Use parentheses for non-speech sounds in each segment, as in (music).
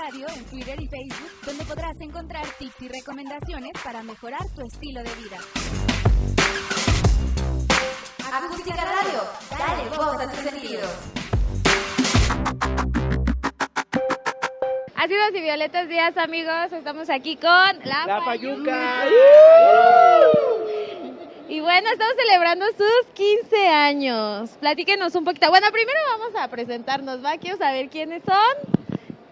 Radio en Twitter y Facebook, donde podrás encontrar tips y recomendaciones para mejorar tu estilo de vida. Acústica Radio, dale voz a tus sentidos. Ácidos y violetas días, amigos. Estamos aquí con La, La. Fayuca. Y bueno, estamos celebrando sus 15 años. Platíquenos un poquito. Bueno, primero vamos a presentarnos, ¿va? Quiero saber quiénes son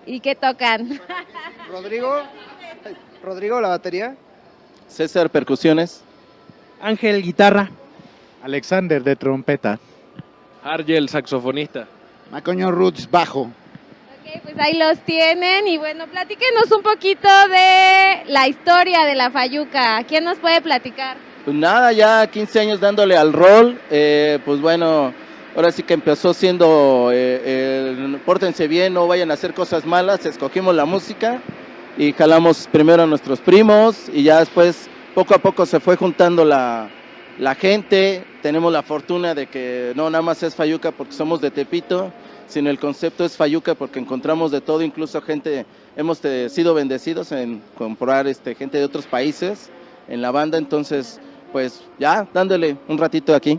y qué tocan. Rodrigo. Rodrigo, la batería. César Percusiones. Ángel, guitarra. Alexander de trompeta. Argel, saxofonista. Macoño Roots, bajo. Ok, pues ahí los tienen. Y bueno, platíquenos un poquito de la historia de la Fayuca. ¿Quién nos puede platicar? Pues nada, ya 15 años dándole al rol. eh, pues bueno, ahora sí que empezó siendo, eh, pórtense bien, no vayan a hacer cosas malas. Escogimos la música y jalamos primero a nuestros primos y ya después, poco a poco se fue juntando la, gente. Tenemos la fortuna de que no nada más es Fayuca porque somos de Tepito, sino el concepto es Fayuca porque encontramos de todo, incluso gente, hemos sido bendecidos en comprar este, gente de otros países en la banda, entonces pues ya dándole un ratito aquí.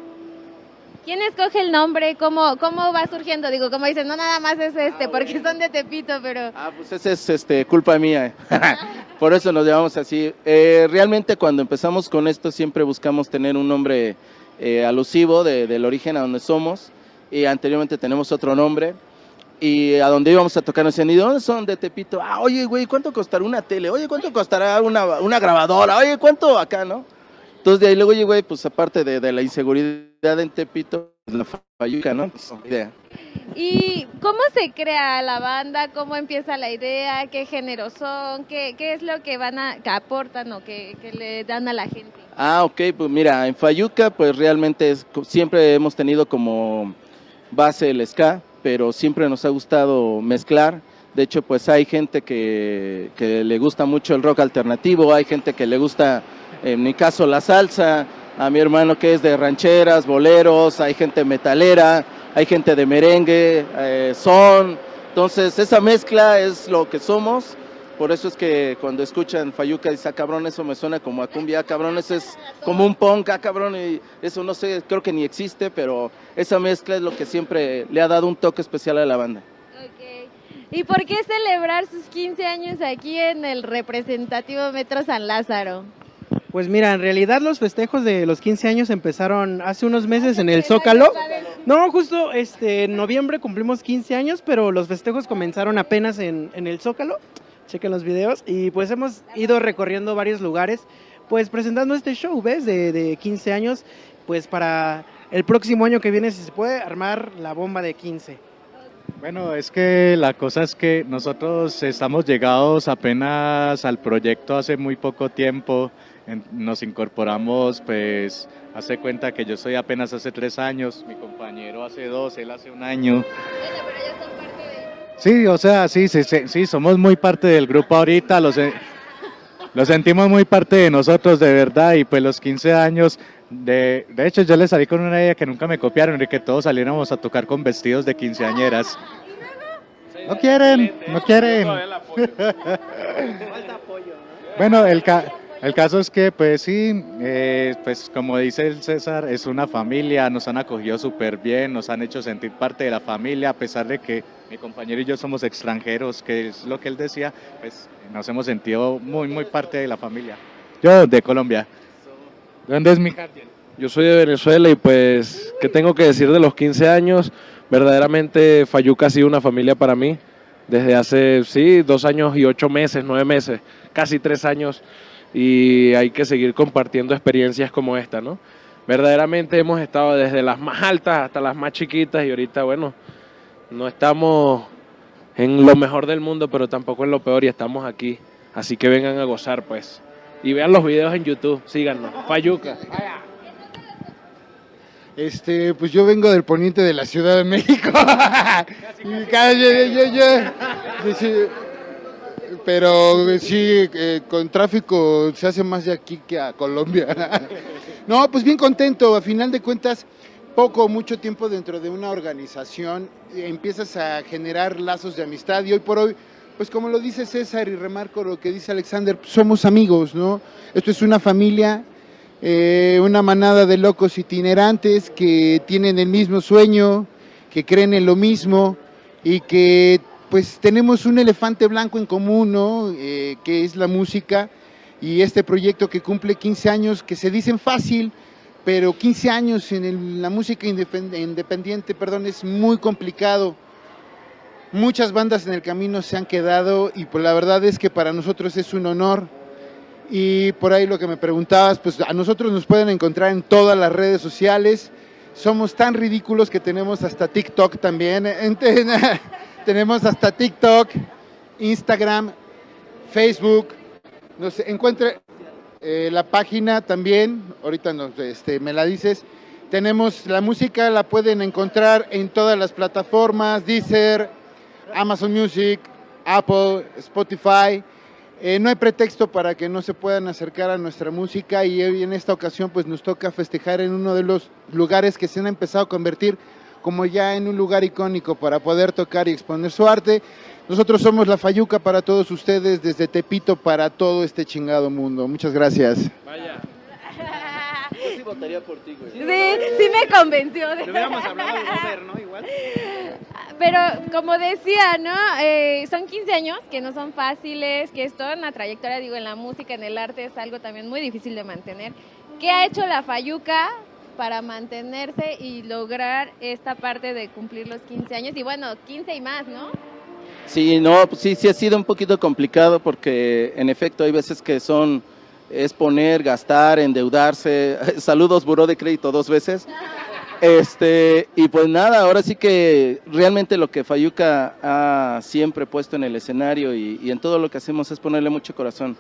¿Quién escoge el nombre? ¿Cómo, cómo va surgiendo? Digo, como dicen, no nada más es este, porque son de Tepito, pero... Ah, pues esa es este, culpa mía. (laughs) Por eso nos llamamos así. Eh, realmente cuando empezamos con esto siempre buscamos tener un nombre eh, alusivo de- del origen a donde somos. Y anteriormente tenemos otro nombre. Y a donde íbamos a tocar nos decían, ¿y de dónde son de Tepito? Ah, oye, güey, ¿cuánto costará una tele? Oye, ¿cuánto costará una, una grabadora? Oye, ¿cuánto acá, no? Entonces de ahí luego, oye, güey, pues aparte de, de la inseguridad en Tepito, la fayuca, ¿no? Pues, idea. ¿Y cómo se crea la banda? ¿Cómo empieza la idea? ¿Qué géneros son? ¿Qué, qué es lo que van a, que aportan o que, que le dan a la gente? Ah, ok, pues mira, en Fayuca pues realmente es- siempre hemos tenido como base el ska, pero siempre nos ha gustado mezclar. De hecho, pues hay gente que, que le gusta mucho el rock alternativo, hay gente que le gusta, en mi caso, la salsa, a mi hermano que es de rancheras, boleros, hay gente metalera, hay gente de merengue, eh, son. Entonces, esa mezcla es lo que somos. Por eso es que cuando escuchan Fayuca dice, ah, cabrón, eso me suena como a cumbia, ah, cabrón, eso es como un punk, ah, cabrón, y eso no sé, creo que ni existe, pero esa mezcla es lo que siempre le ha dado un toque especial a la banda. ¿Y por qué celebrar sus 15 años aquí en el representativo Metro San Lázaro? Pues mira, en realidad los festejos de los 15 años empezaron hace unos meses en el Zócalo. No, justo este, en noviembre cumplimos 15 años, pero los festejos comenzaron apenas en, en el Zócalo. Chequen los videos. Y pues hemos ido recorriendo varios lugares, pues presentando este show, ¿ves? De, de 15 años, pues para el próximo año que viene, si se puede, armar la bomba de 15. Bueno, es que la cosa es que nosotros estamos llegados apenas al proyecto hace muy poco tiempo. Nos incorporamos, pues, hace cuenta que yo soy apenas hace tres años, mi compañero hace dos, él hace un año. Sí, o sea, sí, sí, sí, sí, somos muy parte del grupo ahorita, lo, se- lo sentimos muy parte de nosotros de verdad y pues los 15 años, de, de hecho yo le salí con una idea que nunca me copiaron, de que todos saliéramos a tocar con vestidos de quinceañeras. No quieren, no quieren. (laughs) Bueno, el, ca- el caso es que, pues sí, eh, pues como dice el César, es una familia, nos han acogido súper bien, nos han hecho sentir parte de la familia, a pesar de que mi compañero y yo somos extranjeros, que es lo que él decía, pues nos hemos sentido muy, muy parte de la familia. Yo de Colombia. ¿De dónde es mi? Yo soy de Venezuela y pues, ¿qué tengo que decir de los 15 años? Verdaderamente Fayuca ha sido una familia para mí desde hace, sí, dos años y ocho meses, nueve meses, casi tres años y hay que seguir compartiendo experiencias como esta, ¿no? Verdaderamente hemos estado desde las más altas hasta las más chiquitas y ahorita, bueno, no estamos en lo mejor del mundo, pero tampoco en lo peor y estamos aquí. Así que vengan a gozar, pues. Y vean los videos en YouTube, síganos. Fayuca. Este, pues yo vengo del poniente de la Ciudad de México. Y yo- yo- yo- yo- sí, pero sí, eh, con tráfico se hace más de aquí que a Colombia. (laughs) No, pues bien contento. A final de cuentas, poco o mucho tiempo dentro de una organización, eh, empiezas a generar lazos de amistad y hoy por hoy pues como lo dice César y remarco lo que dice Alexander, somos amigos, ¿no? Esto es una familia, eh, una manada de locos itinerantes que tienen el mismo sueño, que creen en lo mismo y que pues tenemos un elefante blanco en común, ¿no? Eh, que es la música y este proyecto que cumple 15 años, que se dicen fácil, pero 15 años en la música independ- independiente, perdón, es muy complicado. Muchas bandas en el camino se han quedado y pues la verdad es que para nosotros es un honor. Y por ahí lo que me preguntabas, pues a nosotros nos pueden encontrar en todas las redes sociales. Somos tan ridículos que tenemos hasta TikTok también. (laughs) Tenemos hasta TikTok, Instagram, Facebook. Nos encuentre eh, la página también, ahorita nos, este, me la dices. Tenemos la música, la pueden encontrar en todas las plataformas, Deezer, Amazon Music, Apple, Spotify. Eh, no hay pretexto para que no se puedan acercar a nuestra música y hoy en esta ocasión pues nos toca festejar en uno de los lugares que se han empezado a convertir como ya en un lugar icónico para poder tocar y exponer su arte. Nosotros somos la Fayuca para todos ustedes desde Tepito para todo este chingado mundo. Muchas gracias. Yo sí votaría por ti, güey. Sí, sí me convenció. de- Le hubiéramos hablado de Uber, ¿no? Igual. Pero como decía, ¿no? Eh, son 15 años que no son fáciles, que es toda una trayectoria, digo, en la música, en el arte, es algo también muy difícil de mantener. ¿Qué ha hecho la Fayuca para mantenerse y lograr esta parte de cumplir los 15 años? Y bueno, 15 y más, ¿no? Sí, no, sí, sí ha sido un poquito complicado porque en efecto hay veces que son es poner, gastar, endeudarse. (laughs) Saludos, buró de crédito dos veces. Este, y pues nada, ahora sí que realmente lo que Fayuca ha siempre puesto en el escenario y, y en todo lo que hacemos es ponerle mucho corazón.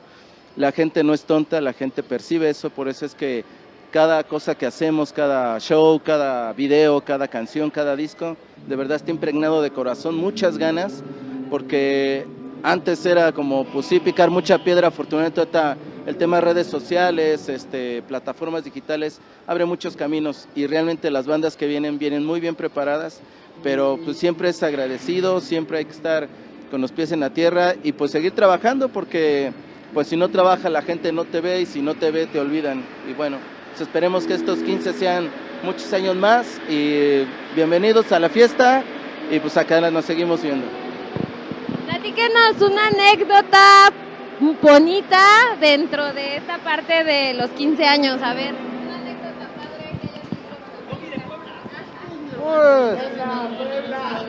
La gente no es tonta, la gente percibe eso, por eso es que cada cosa que hacemos, cada show, cada video, cada canción, cada disco, de verdad está impregnado de corazón, muchas ganas, porque antes era como, pues sí, picar mucha piedra, afortunadamente ahorita el tema de redes sociales, este, plataformas digitales, abre muchos caminos y realmente las bandas que vienen vienen muy bien preparadas, pero pues siempre es agradecido, siempre hay que estar con los pies en la tierra y pues seguir trabajando porque pues si no trabaja la gente no te ve y si no te ve te olvidan. Y bueno, pues esperemos que estos 15 sean muchos años más y bienvenidos a la fiesta y pues acá nos seguimos viendo. Platíquenos una anécdota bonita dentro de esta parte de los 15 años. A ver, una anécdota padre que.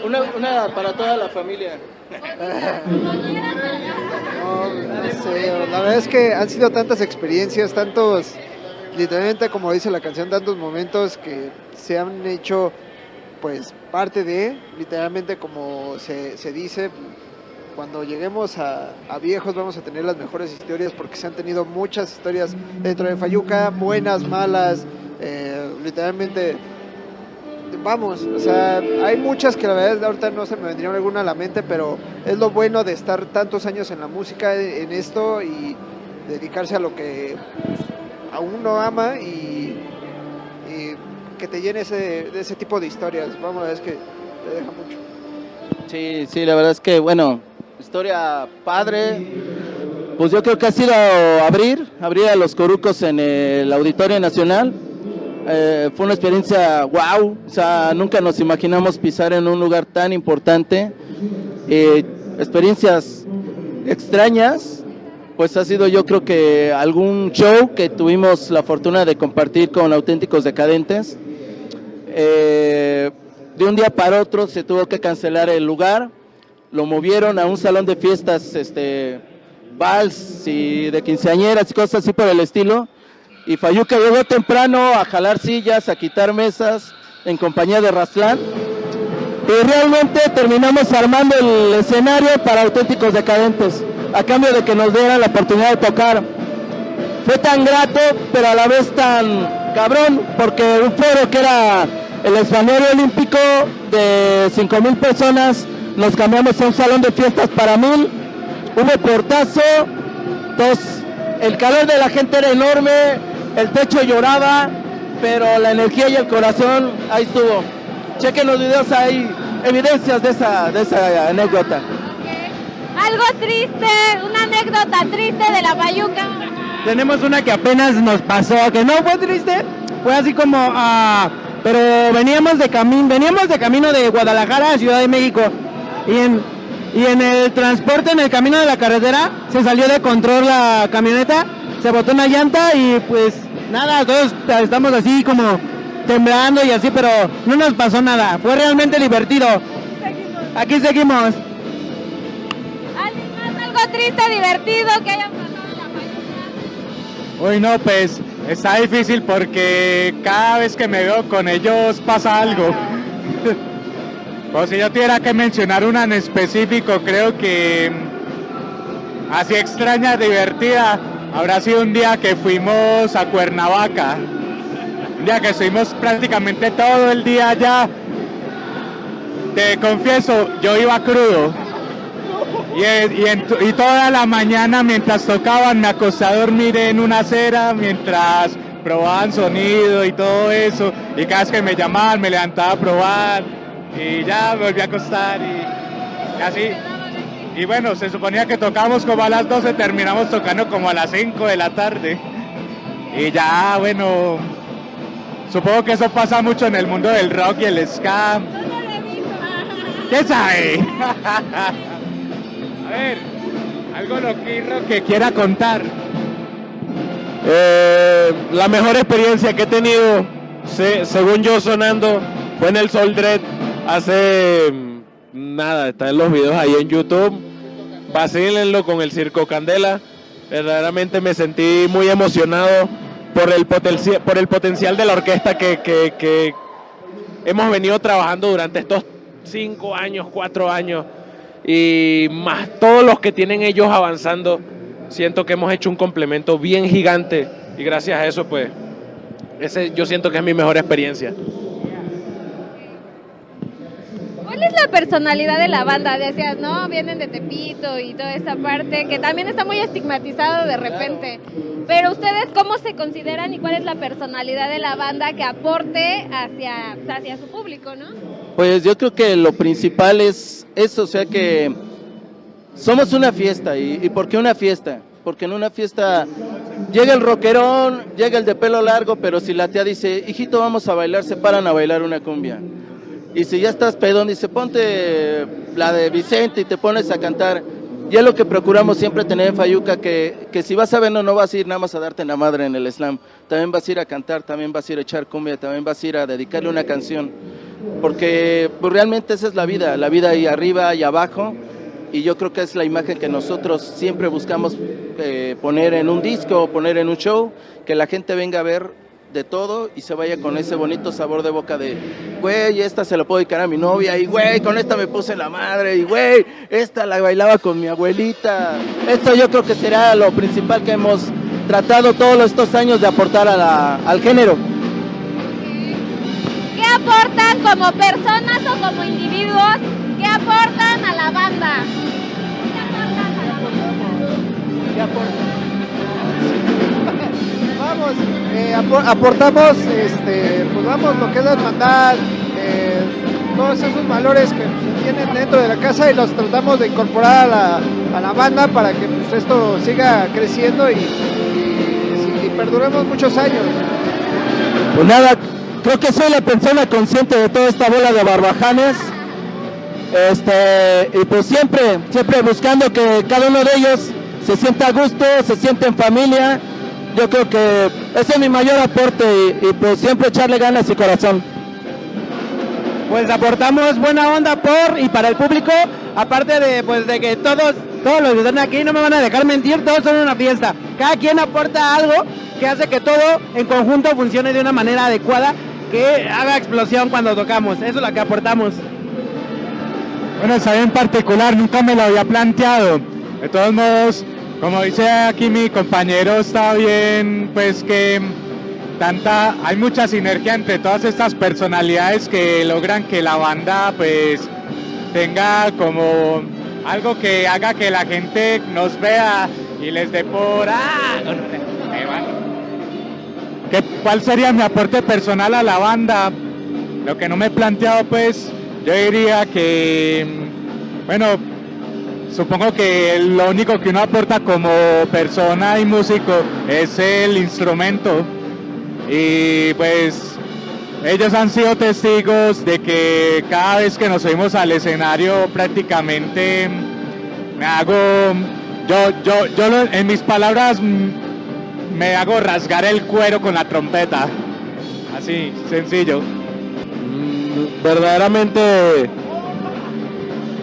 Una, una para toda la familia. No, no sé, la verdad es que han sido tantas experiencias, tantos, literalmente como dice la canción, tantos momentos que se han hecho pues parte de, literalmente como se, se dice, cuando lleguemos a, a viejos vamos a tener las mejores historias porque se han tenido muchas historias dentro de Fayuca, buenas, malas, eh, literalmente vamos, o sea, hay muchas que la verdad ahorita no se me vendría alguna a la mente, pero es lo bueno de estar tantos años en la música, en esto y dedicarse a lo que a uno ama y, y que te llene ese, de ese tipo de historias. Vamos, es que te deja mucho. Sí, sí, la verdad es que, bueno, historia padre. Pues yo creo que ha sido abrir, abrir a los corucos en el Auditorio Nacional. Eh, fue una experiencia wow, o sea, nunca nos imaginamos pisar en un lugar tan importante. Eh, experiencias extrañas, pues ha sido yo creo que algún show que tuvimos la fortuna de compartir con auténticos decadentes. Eh, de un día para otro se tuvo que cancelar el lugar, lo movieron a un salón de fiestas, este, vals y de quinceañeras y cosas así por el estilo. Y Fayuca llegó temprano a jalar sillas, a quitar mesas en compañía de Raslán. Y realmente terminamos armando el escenario para auténticos decadentes, a cambio de que nos dieran la oportunidad de tocar. Fue tan grato, pero a la vez tan cabrón, porque un foro que era el escenario olímpico de 5 mil personas, nos cambiamos a un salón de fiestas para mil, hubo portazo, entonces el calor de la gente era enorme, el techo lloraba, pero la energía y el corazón ahí estuvo. Chequen los videos, hay evidencias de esa, de esa anécdota. Algo triste, una anécdota triste de la Fayuca. Tenemos una que apenas nos pasó, que no fue triste, fue así como, ah, pero veníamos de camino, veníamos de camino de Guadalajara a Ciudad de México y en, y en el transporte, en el camino de la carretera, se salió de control la camioneta, se botó una llanta y pues nada, todos estamos así como temblando y así, pero no nos pasó nada, fue realmente divertido. Aquí seguimos. ¿Alguien más algo triste, divertido que haya pasado en la? Uy, no, pues está difícil porque cada vez que me veo con ellos pasa algo. (laughs) o si yo tuviera que mencionar una en específico, creo que mm, así extraña, divertida, habrá sido un día que fuimos a Cuernavaca. Un día que estuvimos prácticamente todo el día allá. Te confieso, yo iba crudo. Y, y toda la mañana mientras tocaban me acosté a dormir en una acera mientras probaban sonido y todo eso. Y cada vez que me llamaban me levantaba a probar y ya me volví a acostar y, y así. Y bueno, se suponía que tocábamos como a las 12, terminamos tocando como a las 5 de la tarde. Y ya, bueno, supongo que eso pasa mucho en el mundo del rock y el ska. ¿Qué sabe? (laughs) A ver, algo loquirro que quiera contar. Eh, la mejor experiencia que he tenido, se- según yo sonando, fue en el Sol Dread hace mm, nada, está en los videos ahí en YouTube. Vacílenlo con el Circo Candela. Verdaderamente me sentí muy emocionado por el, potencia- por el potencial de la orquesta que, que- que hemos venido trabajando durante estos cinco años, cuatro años. Y más todos los que tienen ellos avanzando siento que hemos hecho un complemento bien gigante y gracias a eso pues ese yo siento que es mi mejor experiencia. ¿Cuál es la personalidad de la banda? Decías, no, vienen de Tepito y toda esa parte, que también está muy estigmatizado de repente. Pero ustedes, ¿cómo se consideran y cuál es la personalidad de la banda que aporte hacia, hacia su público, no? Pues yo creo que lo principal es eso, o sea que somos una fiesta. ¿Y, y por qué una fiesta? Porque en una fiesta llega el rockerón, llega el de pelo largo, pero si la tía dice, hijito, vamos a bailar, se paran a bailar una cumbia. Y si ya estás pedón, dice, ponte la de Vicente y te pones a cantar. Y es lo que procuramos siempre tener en Fayuca, que, que si vas a vernos no vas a ir nada más a darte la madre en el slam, también vas a ir a cantar, también vas a ir a echar cumbia, también vas a ir a dedicarle una canción. Porque pues, realmente esa es la vida, la vida ahí arriba y abajo. Y yo creo que es la imagen que nosotros siempre buscamos eh, poner en un disco, poner en un show, que la gente venga a ver de todo y se vaya con ese bonito sabor de boca de, güey, esta se la puedo dedicar a mi novia, y güey, con esta me puse la madre, y güey, esta la bailaba con mi abuelita. Esto yo creo que será lo principal que hemos tratado todos estos años de aportar a la- al género. ¿Qué aportan como personas o como individuos? ¿Qué aportan a la banda? ¿Qué aportan a la banda? Eh, apor- aportamos, este, pues lo que es la hermandad, eh, todos esos valores que tienen dentro de la casa y los tratamos de incorporar a la, a la banda para que pues, esto siga creciendo y perduremos muchos años. Pues nada, creo que soy la persona consciente de toda esta bola de barbajanes. Este, y pues siempre, siempre buscando que cada uno de ellos se sienta a gusto, se sienta en familia. Yo creo que ese es mi mayor aporte y, y pues siempre echarle ganas y corazón. Pues aportamos buena onda por y para el público, aparte de pues de que todos, todos los que están aquí no me van a dejar mentir, todos son una fiesta. Cada quien aporta algo que hace que todo en conjunto funcione de una manera adecuada, que haga explosión cuando tocamos. Eso es lo que aportamos. Bueno, esa en particular nunca me lo había planteado. De todos modos, como dice aquí mi compañero, está bien, pues que tanta, hay mucha sinergia entre todas estas personalidades que logran que la banda, pues, tenga como algo que haga que la gente nos vea y les dé por ¡ah! ¿Qué- ¿Cuál sería mi aporte personal a la banda? Lo que no me he planteado, pues, yo diría que, bueno, supongo que lo único que uno aporta como persona y músico es el instrumento. Y pues ellos han sido testigos de que cada vez que nos subimos al escenario prácticamente me hago, yo, yo, yo en mis palabras me hago rasgar el cuero con la trompeta. Así, sencillo. Mm, verdaderamente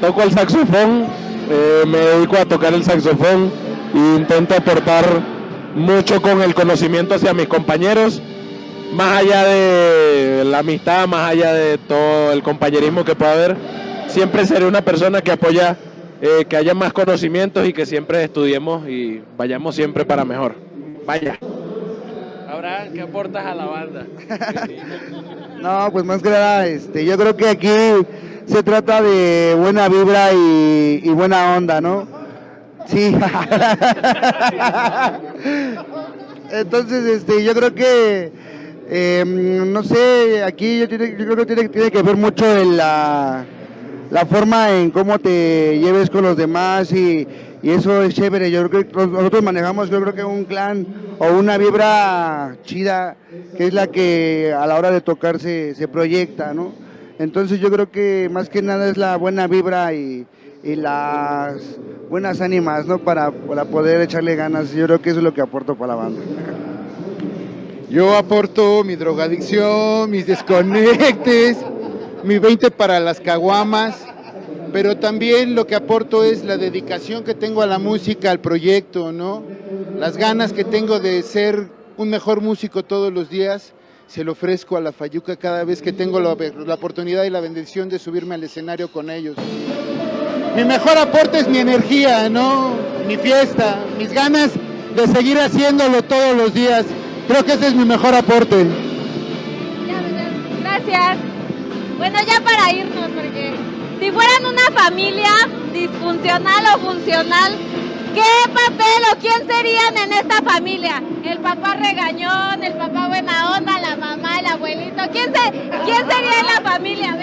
toco el saxofón, eh, me dedico a tocar el saxofón e intento aportar mucho con el conocimiento hacia mis compañeros, más allá de la amistad, más allá de todo el compañerismo que pueda haber, siempre seré una persona que apoya eh, que haya más conocimientos y que siempre estudiemos y vayamos siempre para mejor. Vaya. Abraham, ¿qué aportas a la banda? (laughs) no, pues más que nada, este, yo creo que aquí se trata de buena vibra y, buena onda, ¿no? Sí. (laughs) Entonces, este, yo creo que, em, no sé, aquí yo, creo que tiene, tiene, que ver mucho en la, la forma en cómo te lleves con los demás y, y eso es chévere. Yo creo que nosotros manejamos, yo creo que un clan o una vibra chida, que es la que a la hora de tocar se, se proyecta, ¿no? Entonces yo creo que más que nada es la buena vibra y, las buenas ánimas, ¿no? Para, para, poder echarle ganas. Yo creo que eso es lo que aporto para la banda. Yo aporto mi drogadicción, mis desconectes, mi 20 para las caguamas, pero también lo que aporto es la dedicación que tengo a la música, al proyecto, ¿no? Las ganas que tengo de ser un mejor músico todos los días se lo ofrezco a la Fayuca cada vez que tengo la, oportunidad y la bendición de subirme al escenario con ellos. Mi mejor aporte es mi energía, ¿no? Mi fiesta, mis ganas de seguir haciéndolo todos los días. Creo que ese es mi mejor aporte. Gracias. Bueno, ya para irnos, porque si fueran una familia disfuncional o funcional, ¿Qué papel o quién serían en esta familia? El papá regañón, el papá buena onda, la mamá, el abuelito. ¿Quién, se, quién sería en la familia?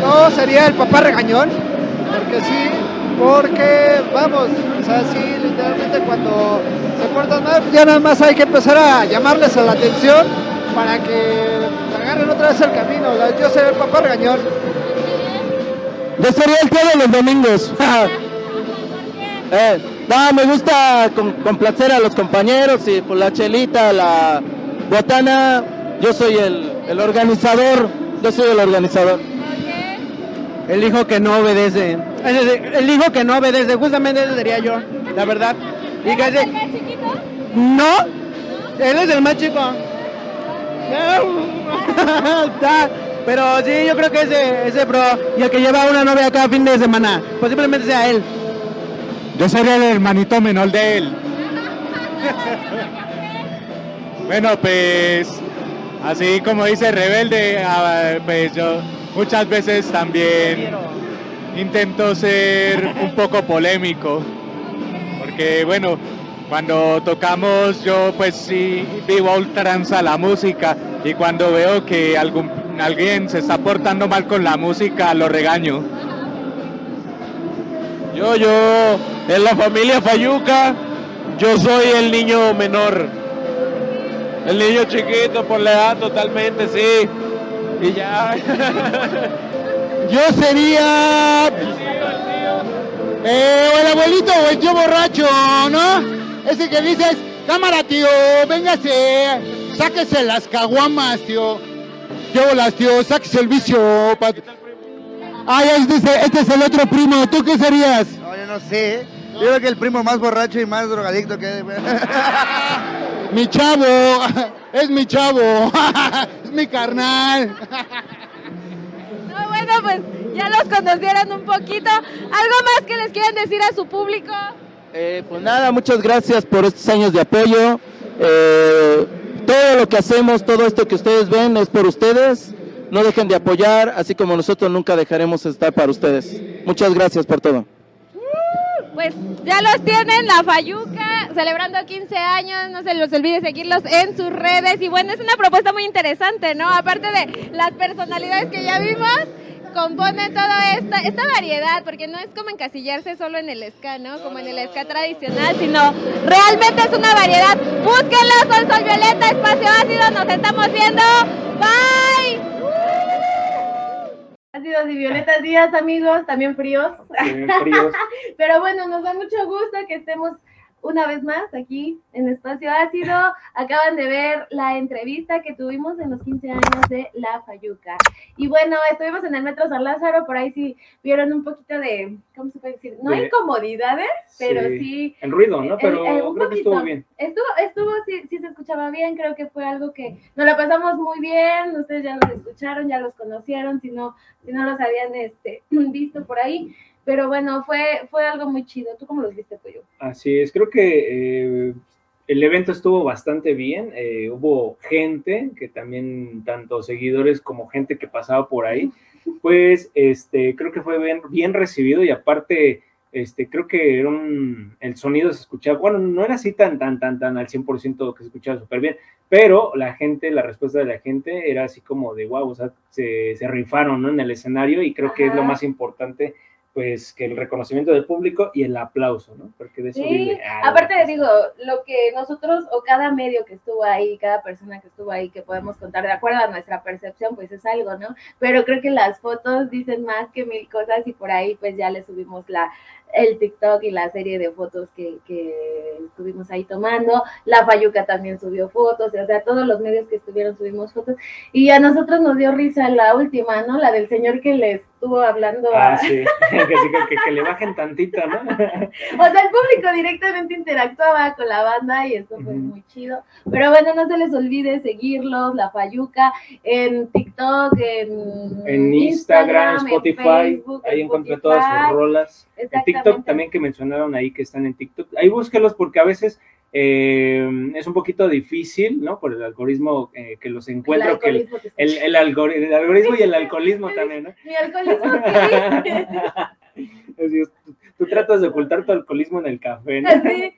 No, sería el papá regañón, porque sí, porque vamos, o sea, sí, literalmente cuando se portan mal, ya nada más hay que empezar a llamarles a la atención para que agarren otra vez el camino. Yo sería el papá regañón. Yo sería el tío de los domingos. (laughs) Eh, no, me gusta complacer a los compañeros y por la chelita, la botana, yo soy el, organizador, yo soy el organizador. El hijo que no obedece. El hijo que no obedece, justamente ese sería yo, la verdad. ¿Y ¿Es el más chiquito? No, él es el más chico. (laughs) Pero sí, yo creo que ese, ese bro, y el que lleva una novia cada fin de semana, posiblemente sea él. Yo sería el hermanito menor de él. bueno, pues así como dice Rebelde, ah, pues yo muchas veces también intento ser un poco polémico. Porque bueno, cuando tocamos yo pues sí vivo a ultranza la música y cuando veo que algún, alguien se está portando mal con la música lo regaño. Yo, yo, en la familia Fayuca, yo soy el niño menor. El niño chiquito por la edad totalmente, sí. Y ya. (laughs) yo sería... Eh, el abuelito o el tío borracho, ¿no? Ese que dices, cámara tío, véngase, sáquese las caguamas, tío. las tío, sáquese el vicio. Ah, este, este es el otro primo. ¿Tú qué serías? No, yo no sé. Yo creo que el primo más borracho y más drogadicto que... (laughs) mi chavo, (laughs) es mi chavo, (laughs) es mi carnal. No, bueno, pues ya los conocieron un poquito. ¿Algo más que les quieran decir a su público? Eh, pues nada, muchas gracias por estos años de apoyo. Eh, todo lo que hacemos, todo esto que ustedes ven es por ustedes no dejen de apoyar, así como nosotros nunca dejaremos de estar para ustedes. Muchas gracias por todo. Pues ya los tienen, la Fayuca, celebrando 15 años, no se los olvide seguirlos en sus redes. Y bueno, es una propuesta muy interesante, ¿no? Aparte de las personalidades que ya vimos, compone toda esta, esta variedad, porque no es como encasillarse solo en el ska, ¿no? Como en el ska tradicional, sino realmente es una variedad. Búsquenlo, Sol Sol Violeta, Espacio Ácido, nos estamos viendo. Bye. Ácidos y violetas días, amigos, también fríos. También fríos. (laughs) Pero bueno, nos da mucho gusto que estemos una vez más aquí en Espacio Ácido. Acaban de ver la entrevista que tuvimos en los 15 años de La Fayuca. Y bueno, estuvimos en el Metro San Lázaro, por ahí sí vieron un poquito de, ¿cómo se puede decir? No De- incomodidades, pero sí... El ruido, ¿no? Pero el- un creo que estuvo poquito. bien. Estuvo, estuvo, sí, sí se escuchaba bien, creo que fue algo que nos la pasamos muy bien, ustedes ya los escucharon, ya los conocieron, si no, si no los habían este, (clears throat) visto por ahí, pero bueno, fue, fue algo muy chido. ¿Tú cómo los viste, Pollo? Así es, creo que eh, el evento estuvo bastante bien. eh, hubo gente que también, tanto seguidores como gente que pasaba por ahí, (laughs) pues este, creo que fue bien, bien recibido y aparte, este, creo que era un, el sonido se escuchaba, bueno, no era así tan, tan, tan, tan al 100% que se escuchaba súper bien, pero la gente, la respuesta de la gente era así como de wow, o sea, se, se rifaron ¿no? en el escenario y creo que es lo Ajá. más importante pues que el reconocimiento del público y el aplauso, ¿no? Porque de eso Sí, vive. Ah, aparte digo, lo que nosotros o cada medio que estuvo ahí, cada persona que estuvo ahí que podemos contar de acuerdo a nuestra percepción, pues es algo, ¿no? Pero creo que las fotos dicen más que mil cosas y por ahí pues ya le subimos la el TikTok y la serie de fotos que, que estuvimos ahí tomando. La Fayuca también subió fotos, o sea, todos los medios que estuvieron subimos fotos. Y a nosotros nos dio risa la última, ¿no? La del señor que le estuvo hablando Ah, (laughs) (laughs) que, sí, que, que- que le bajen tantito, ¿no? (laughs) o sea, el público directamente interactuaba con la banda y eso fue muy chido. Pero bueno, no se les olvide seguirlos, La Fayuca, en TikTok, en, En Instagram, en Spotify, Facebook, ahí en todas sus rolas. En TikTok también que mencionaron ahí que están en TikTok. Ahí búsquelos porque a veces eh, es un poquito difícil, ¿no? Por el algoritmo eh, que los encuentro, que el, algoritmo que el, el el algoritmo y el alcoholismo también, ¿no? Mi alcoholismo, ¿qué? (laughs) Tú, tú tratas de ocultar tu alcoholismo en el café, ¿no? Así,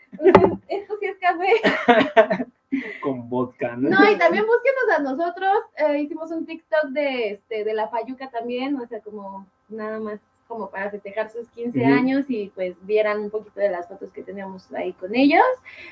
esto sí es café. (laughs) Con vodka, ¿no? No, y también búsquenos a nosotros. eh, hicimos un TikTok de, este, de la Fayuca también, o sea, como nada más como para festejar sus 15 Ujú. años y pues vieran un poquito de las fotos que teníamos ahí con ellos.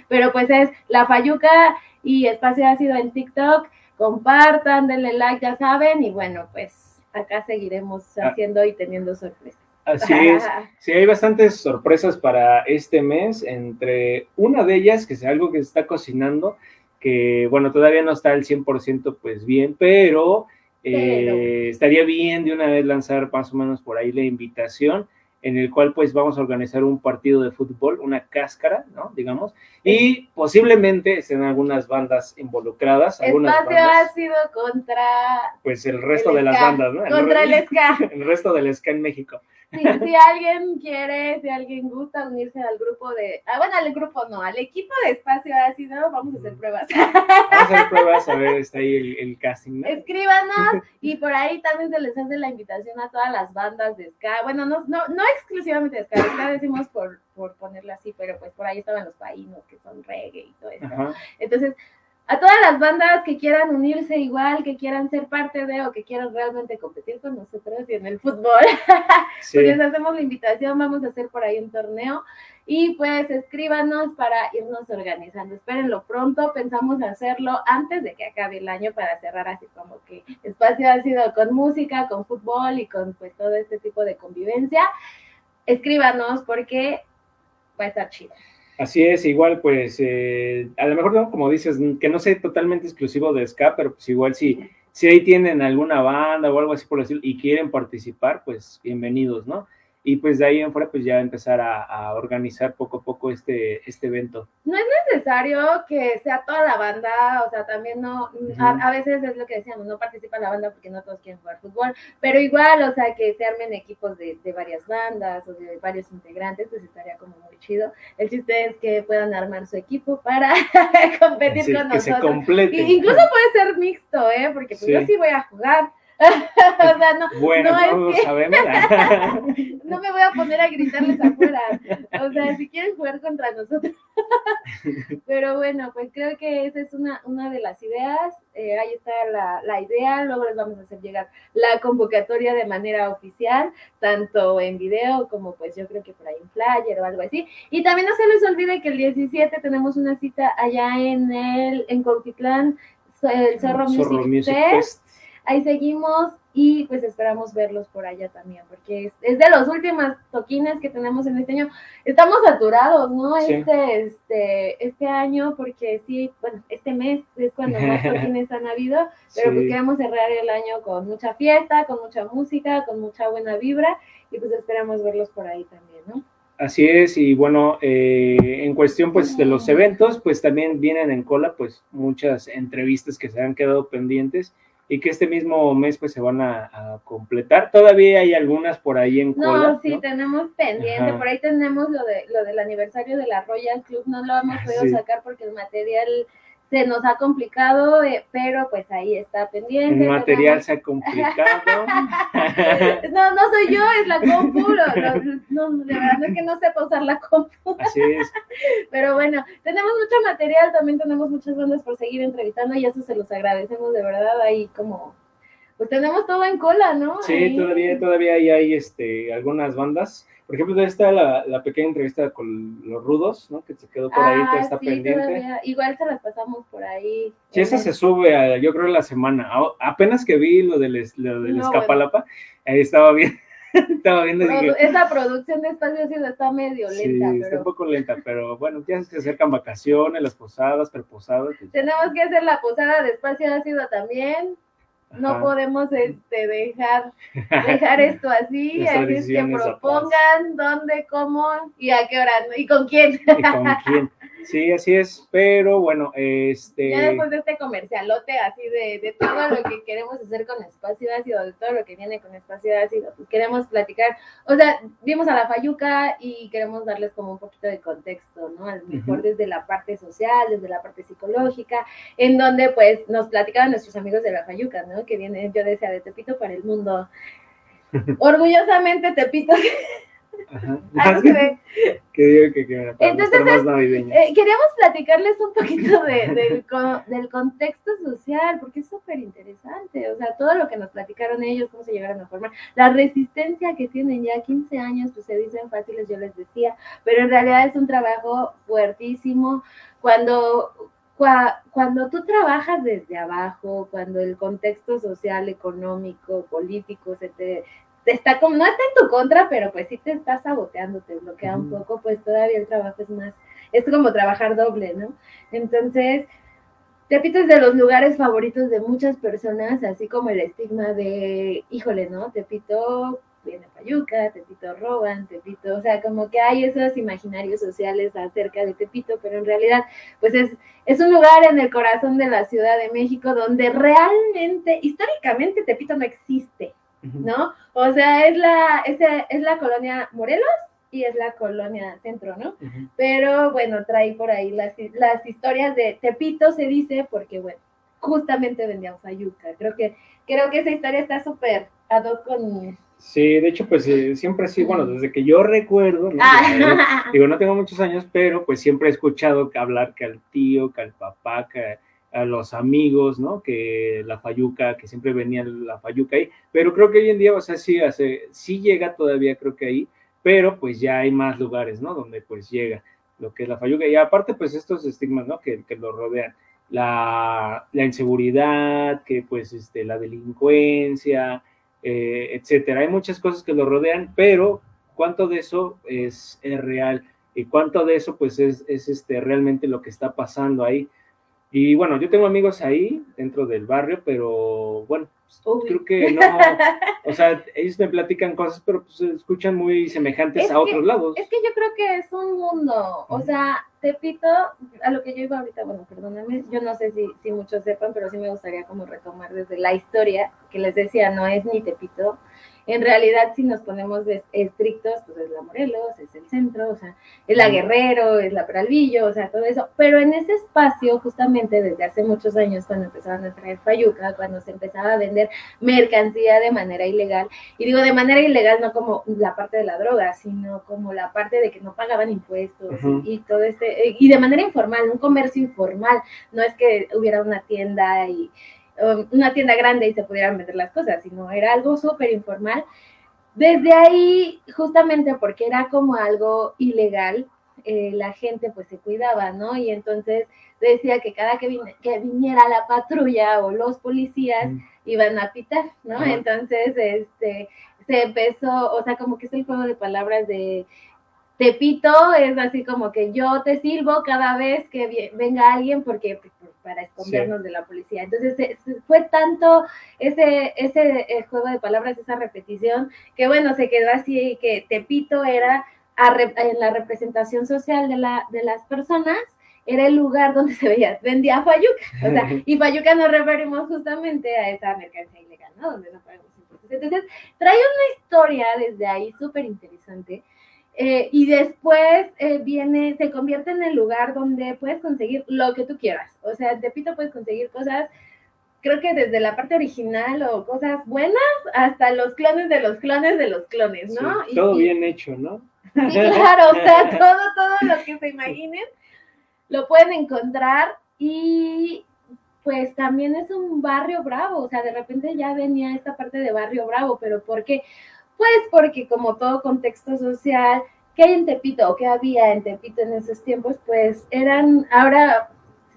Pero pues es la Fayuca y Espacio Ácido en TikTok. Compartan, denle like, ya saben. Y bueno, pues acá seguiremos Ah. haciendo y teniendo sorpresas. Así es. (laughs) Sí, hay bastantes sorpresas para este mes, entre una de ellas, que es algo que se está cocinando, que bueno, todavía no está al 100% pues bien, pero, eh, estaría bien de una vez lanzar más o menos por ahí la invitación, en el cual pues vamos a organizar un partido de fútbol, una cáscara, ¿no? Digamos, y posiblemente estén algunas bandas involucradas, algunas Espacio bandas, Ácido contra... pues el resto el de las bandas, ¿no? Contra el ska. (laughs) el resto del ska en México. Si, si alguien quiere, si alguien gusta unirse al grupo de, ah, bueno, al grupo no, al equipo de espacio ácido, vamos a hacer pruebas. Vamos a hacer (laughs) pruebas, a ver, está ahí el, el casting, ¿no? Escríbanos (laughs) y por ahí también se les hace la invitación a todas las bandas de ska. Bueno, no, no, no exclusivamente de ska, ska decimos por, por ponerlo así, pero pues por ahí estaban los paínos que son reggae y todo eso. Ajá. Entonces, a todas las bandas que quieran unirse igual, que quieran ser parte de o que quieran realmente competir con nosotros y en el fútbol, (laughs) Sí. pues les hacemos la invitación, vamos a hacer por ahí un torneo y pues escríbanos para irnos organizando. Espérenlo pronto, pensamos hacerlo antes de que acabe el año para cerrar así como que espacio ha sido con música, con fútbol y con pues todo este tipo de convivencia. Escríbanos porque va a estar chido. Así es, igual pues eh, a lo mejor no, como dices, que no sea totalmente exclusivo de ska, pero pues igual si, si ahí tienen alguna banda o algo así por decirlo y quieren participar, pues bienvenidos, ¿no? Y pues de ahí en fuera pues ya empezar a, a organizar poco a poco este, este evento. No es necesario que sea toda la banda, o sea, también no, a, a veces es lo que decíamos, no participa la banda porque no todos quieren jugar fútbol, pero igual, o sea, que se armen equipos de, de varias bandas o de varios integrantes, pues estaría como muy chido. El chiste es que puedan armar su equipo para (laughs) competir Sí, con que se nosotros. complete. Y- incluso puede ser mixto, ¿eh? Porque pues Sí. yo sí voy a jugar. (laughs) o sea, no, Bueno, no, no es que- sabemos. (laughs) no me voy a poner a gritarles afuera. O sea, si quieren jugar contra nosotros. (laughs) Pero bueno, pues creo que esa es una, una de las ideas. Eh, ahí está la, la idea. Luego les vamos a hacer llegar la convocatoria de manera oficial, tanto en video como pues yo creo que por ahí en flyer o algo así. Y también no se les olvide que el 17 tenemos una cita allá en el en Cuautitlán, el Zorro, Zorro Music, Music Fest. Fest. Ahí seguimos y pues esperamos verlos por allá también, porque es, es de los últimos toquines que tenemos en este año. Estamos saturados, ¿no? Sí. Este, este, este año, porque sí, bueno, este mes es cuando más (laughs) toquines han habido, pero pues Sí. queremos cerrar el año con mucha fiesta, con mucha música, con mucha buena vibra y pues esperamos verlos por ahí también, ¿no? Así es, y bueno, eh, en cuestión pues de los eventos, pues también vienen en cola pues muchas entrevistas que se han quedado pendientes y que este mismo mes pues se van a, a completar. Todavía hay algunas por ahí en cola. No, sí, tenemos pendiente. Ajá. Por ahí tenemos lo de lo del aniversario de la Royal Club. No lo hemos podido Sí. sacar porque el material se nos ha complicado, eh, pero pues ahí está pendiente. El material se ha (laughs) complicado. (laughs) No, no soy yo, es la compu. no, de verdad, no es que no sepa usar la compu. Así es. (laughs) Pero bueno, tenemos mucho material, también tenemos muchas bandas por seguir entrevistando y eso se los agradecemos de verdad. Ahí como, pues tenemos todo en cola, ¿no? Sí, Ahí. todavía, todavía hay este, algunas bandas. Por ejemplo, está la, la pequeña entrevista con los rudos, ¿no? Que se quedó por ahí, todavía Ah, está sí, pendiente. todavía. Igual se las pasamos por ahí. Sí, esa se sube, a, yo creo, la semana. A- apenas que vi lo del, lo del No, Escapalapa, ahí estaba bien, (laughs) estaba viendo dije, Produ- Esa producción de espacio Ciudad está medio sí, lenta, está pero un poco lenta, pero bueno, ya se acercan vacaciones, las posadas, preposadas. pues, tenemos que hacer la posada de espacio ácido también. No Ajá. podemos este, dejar, dejar esto así, (laughs) es que propongan dónde, cómo y a qué hora ¿no? y con quién. ¿Y con quién? (laughs) Sí, así es, pero bueno, este... Ya después de este comercialote así de, de todo lo que queremos hacer con espacio ácido, de todo lo que viene con espacio ácido, pues queremos platicar, o sea, vimos a la Fayuca y queremos darles como un poquito de contexto, ¿no? A lo mejor desde la parte social, desde la parte psicológica, en donde pues nos platicaban nuestros amigos de la Fayuca, ¿no? Que vienen, yo decía, de Tepito para el mundo. (laughs) Orgullosamente Tepito. Ajá. (laughs) Algo que (laughs) digo que, que para Entonces, más. Eh, queríamos platicarles un poquito de- del, co- del contexto social, porque es súper interesante, o sea, todo lo que nos platicaron ellos, cómo se llegaron a formar, la resistencia que tienen ya 15 años, pues se dicen fáciles, yo les decía, pero en realidad es un trabajo fuertísimo, cuando, cua- cuando tú trabajas desde abajo, cuando el contexto social, económico, político se te... te está como, no está en tu contra, pero pues sí te está saboteando, te bloquea un poco, pues todavía el trabajo es más, es como trabajar doble, ¿no? Entonces, Tepito es de los lugares favoritos de muchas personas, así como el estigma de, híjole, ¿no? Tepito viene Payuca, Tepito roban, Tepito, o sea, como que hay esos imaginarios sociales acerca de Tepito, pero en realidad, pues es, es un lugar en el corazón de la Ciudad de México donde realmente, históricamente, Tepito no existe, ¿no? O sea, es la, es, es la colonia Morelos y es la colonia Centro, ¿no? Pero bueno, trae por ahí las, las historias de Tepito, se dice, porque bueno, justamente vendían Fayuca. Creo que, creo que esa historia está súper ad hoc con... Sí, de hecho, pues eh, siempre sí, bueno, desde que yo recuerdo, ¿no? Ah. Eh, (laughs) digo, no tengo muchos años, pero pues siempre he escuchado que hablar que al tío, que al papá, que a los amigos, ¿no? Que la fayuca, que siempre venía la fayuca ahí, pero creo que hoy en día, o sea, sí, hace, sí llega todavía, creo que ahí, pero pues ya hay más lugares, ¿no? Donde pues llega lo que es la fayuca, y aparte pues estos estigmas, ¿no? Que, lo rodean, la, la inseguridad, que pues este, la delincuencia, eh, etcétera. Hay muchas cosas que lo rodean, pero cuánto de eso es, es real y cuánto de eso pues es, es este, realmente lo que está pasando ahí. Y bueno, yo tengo amigos ahí dentro del barrio, pero bueno, pues, creo que no, (laughs) o sea, ellos me platican cosas, pero pues se escuchan muy semejantes Es a que- otros lados. Es que yo creo que es un mundo, o sea, Tepito, a lo que yo iba ahorita, bueno, perdóname, yo no sé si, si muchos sepan, pero sí me gustaría como retomar desde la historia, que les decía, no es ni Tepito, En realidad, si nos ponemos estrictos, pues es la Morelos, es el centro, o sea, es la Guerrero, es la Peralvillo, o sea, todo eso. Pero en ese espacio, justamente desde hace muchos años, cuando empezaban a traer fayuca, cuando se empezaba a vender mercancía de manera ilegal, y digo de manera ilegal no como la parte de la droga, sino como la parte de que no pagaban impuestos y, todo este, y de manera informal, un comercio informal, no es que hubiera una tienda y una tienda grande y se pudieran vender las cosas, sino era algo súper informal. Desde ahí, justamente porque era como algo ilegal, eh, la gente pues se cuidaba, ¿no? Y entonces decía que cada que, que viniera la patrulla o los policías mm. iban a pitar, ¿no? Entonces, este, se empezó, o sea, como que es el juego de palabras de Tepito es así como que yo te sirvo cada vez que venga alguien porque pues, para escondernos de la policía. Entonces fue tanto ese, ese eh, juego de palabras, esa repetición, que bueno, se quedó así que Tepito era en la representación social de, la, de las personas, era el lugar donde se veía, vendía Fayuca. O sea, (laughs) y Fayuca nos referimos justamente a esa mercancía ilegal, ¿no? Donde no pagamos impuestos. Entonces, trae una historia desde ahí súper interesante eh, y después eh, viene, se convierte en el lugar donde puedes conseguir lo que tú quieras. O sea, en Tepito puedes conseguir cosas, creo que desde la parte original o cosas buenas hasta los clones de los clones de los clones, ¿no? todo bien hecho, ¿no? (laughs) claro, o sea, todo, todo lo que se imaginen lo pueden encontrar y pues también es un barrio bravo, o sea, de repente ya venía esta parte de barrio bravo, pero ¿por qué? Pues porque como todo contexto social que hay en Tepito o que había en Tepito en esos tiempos, pues eran, ahora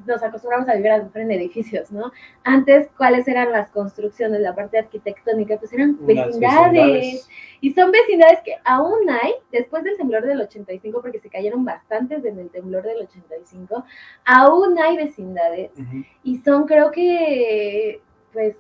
nos acostumbramos a vivir a en edificios, ¿no? Antes, ¿cuáles eran las construcciones, la parte arquitectónica? Pues eran vecindades. Y son vecindades que aún hay, después del temblor del 85, porque se cayeron bastantes en el temblor del 85, aún hay vecindades. Y son, creo que, pues,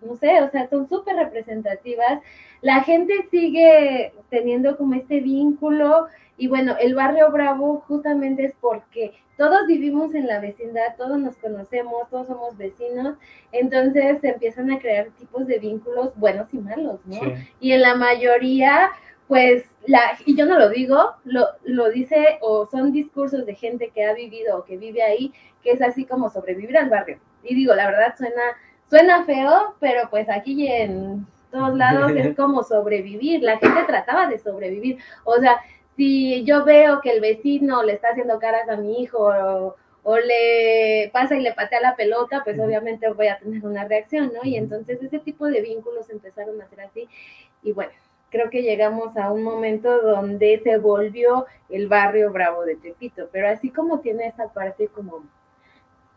no sé, o sea, son súper representativas la gente sigue teniendo como este vínculo y bueno, el barrio Bravo justamente es porque todos vivimos en la vecindad, todos nos conocemos, todos somos vecinos, entonces se empiezan a crear tipos de vínculos buenos y malos, ¿no? Y en la mayoría, pues, la, y yo no lo digo, lo, lo dice o son discursos de gente que ha vivido o que vive ahí, que es así como sobrevivir al barrio. Y digo, la verdad suena, suena feo, pero pues aquí en todos lados es (laughs) como sobrevivir, la gente trataba de sobrevivir, o sea, si yo veo que el vecino le está haciendo caras a mi hijo o, le pasa y le patea la pelota, pues obviamente voy a tener una reacción, ¿no? Y entonces ese tipo de vínculos empezaron a ser así. Y bueno, creo que llegamos a un momento donde se volvió el barrio bravo de Tepito, pero así como tiene esta parte como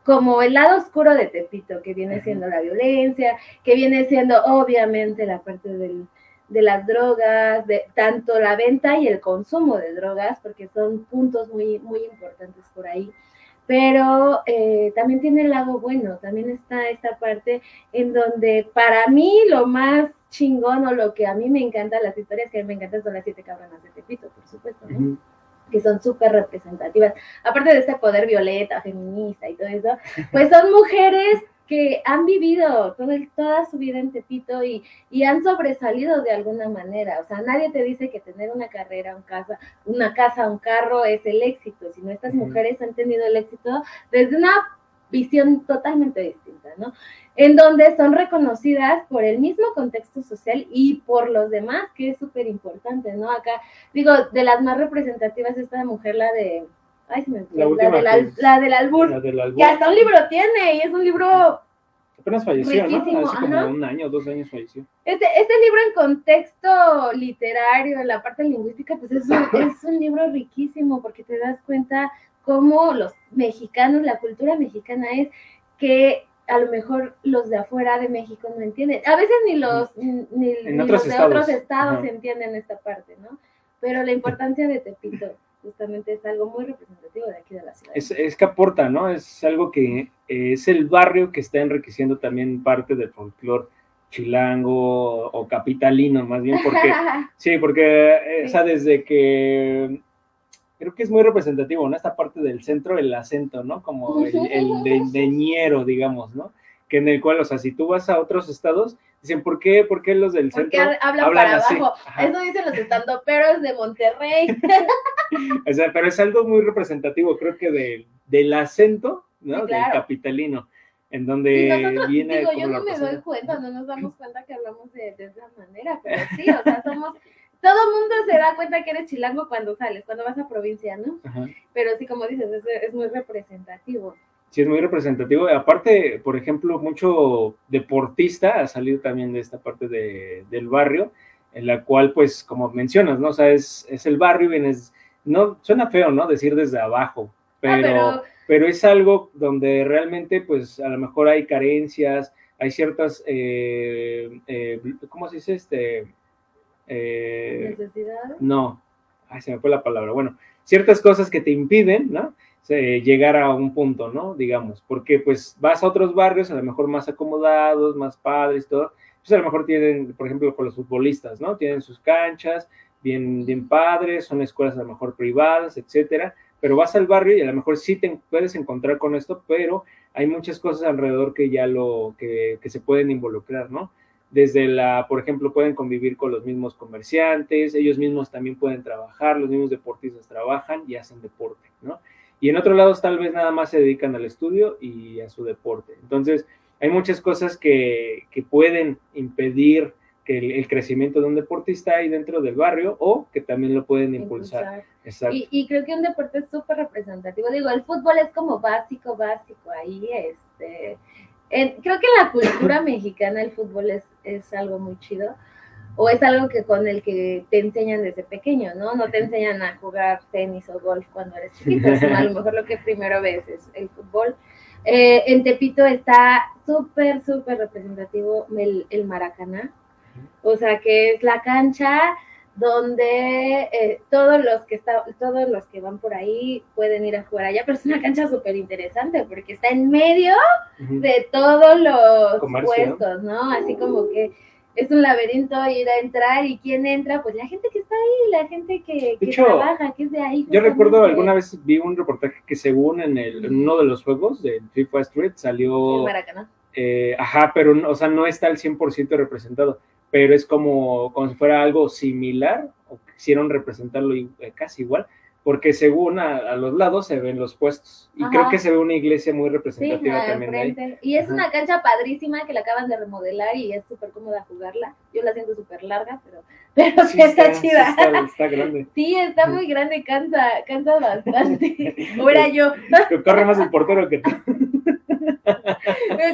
como el lado oscuro de Tepito, que viene siendo la violencia, que viene siendo obviamente la parte del, de las drogas, de tanto la venta y el consumo de drogas, porque son puntos muy, muy importantes por ahí. Pero eh, también tiene el lado bueno, también está esta parte en donde para mí lo más chingón o lo que a mí me encanta, las historias que a mí me encantan son las siete cabronas de Tepito, por supuesto, ¿no? Que son súper representativas, aparte de este poder violeta, feminista y todo eso, pues son mujeres que han vivido todo toda su vida en Tepito y, y, han sobresalido de alguna manera. O sea, nadie te dice que tener una carrera, un casa, una casa, un carro es el éxito, sino estas mujeres han tenido el éxito desde una visión totalmente distinta, ¿no? En donde son reconocidas por el mismo contexto social y por los demás, que es súper importante, ¿no? Acá, digo, de las más representativas, esta mujer, la de, ay, se me la, la, del, la, del albur, la del albur, que hasta un libro tiene, y es un libro Apenas falleció, ¿no? Hace como un año, dos años falleció. Este, este libro en contexto literario, en la parte lingüística, pues es un, (laughs) es un libro riquísimo porque te das cuenta cómo los mexicanos, la cultura mexicana es que a lo mejor los de afuera de México no entienden. A veces ni los, ni, los de otros estados entienden esta parte, ¿no? Pero la importancia de Tepito justamente es algo muy representativo de aquí de la ciudad. Es, es que aporta, ¿no? Es algo que es el barrio que está enriqueciendo también parte del folclore chilango o capitalino, más bien, porque, (laughs) sí, porque, eh, o sea, desde que creo que es muy representativo, ¿no? Esta parte del centro, el acento, ¿no? Como el, el de, digamos, ¿no? que en el cual, o sea, si tú vas a otros estados, dicen, ¿por qué, por qué los del Porque centro hablan para abajo. Eso dicen los estandoperos de Monterrey. (laughs) O sea, pero es algo muy representativo, creo que de, del acento, ¿no? Sí, claro. Del capitalino, en Y donde nosotros, viene digo, yo no me doy cuenta, no nos damos cuenta que hablamos de, de esa manera, pero sí, o sea, somos, todo mundo se da cuenta que eres chilango cuando sales, cuando vas a provincia, ¿no? Ajá. Pero sí, como dices, es, es muy representativo. Sí, es muy representativo. Aparte, por ejemplo, mucho deportista ha salido también de esta parte de- del barrio, en la cual, pues, como mencionas, ¿no? O sea, es, es el barrio, vienes, no, suena feo, ¿no? Decir desde abajo, pero, pero- pero es algo donde realmente, pues, a lo mejor hay carencias, hay ciertas, eh, eh, ¿cómo se dice? Este, eh, ¿Necesidades? no, ay, se me fue la palabra. Bueno, ciertas cosas que te impiden, ¿no? Llegar a un punto, ¿no? Digamos, porque pues vas a otros barrios, a lo mejor más acomodados, más padres, todo. Pues a lo mejor tienen, por ejemplo, con los futbolistas, ¿no? Tienen sus canchas, bien, bien padres, son escuelas a lo mejor privadas, etcétera. Pero vas al barrio y a lo mejor sí te puedes encontrar con esto, pero hay muchas cosas alrededor que ya lo, que, que se pueden involucrar, ¿no? Desde la, por ejemplo, pueden convivir con los mismos comerciantes, ellos mismos también pueden trabajar, los mismos deportistas trabajan y hacen deporte, ¿no? Y en otros lados tal vez nada más se dedican al estudio y a su deporte. Entonces, hay muchas cosas que, que pueden impedir que el, el crecimiento de un deportista ahí dentro del barrio o que también lo pueden impulsar. Impulsar. Exacto. Y, y creo que un deporte es súper representativo. Digo, el fútbol es como básico, básico ahí. Este, en- creo que en la cultura (laughs) mexicana el fútbol es, es algo muy chido. O es algo que con el que te enseñan desde pequeño, ¿no? No te enseñan a jugar tenis o golf cuando eres chiquito, (laughs) sino a lo mejor lo que primero ves es el fútbol. Eh, en Tepito está súper, súper representativo el, el Maracaná. O sea, que es la cancha donde eh, todos los que está, todos los que van por ahí pueden ir a jugar allá, pero es una cancha súper interesante porque está en medio Ujú. de todos los puestos, ¿no? Así como que es un laberinto ir a entrar y quién entra, pues la gente que está ahí, la gente que, que hecho, trabaja, que es de ahí. Yo recuerdo alguna vez vi un reportaje que según en, el, en uno de los juegos de FIFA Street salió... El Maracaná. Eh, ajá, pero no- o sea, no está al 100% representado, pero es como, como si fuera algo similar, o quisieron representarlo eh, casi igual, porque según a, a los lados se ven los puestos, y Ajá. creo que se ve una iglesia muy Sí, representativa también ahí. Y es Ajá. una cancha padrísima que la acaban de remodelar y es súper cómoda jugarla. Yo la siento súper larga, pero, (laughs) pero sí, está, sí chida. está, está grande. (laughs) Sí, está muy grande, cansa, cansa bastante. (laughs) O era yo. Corre más el portero que tú.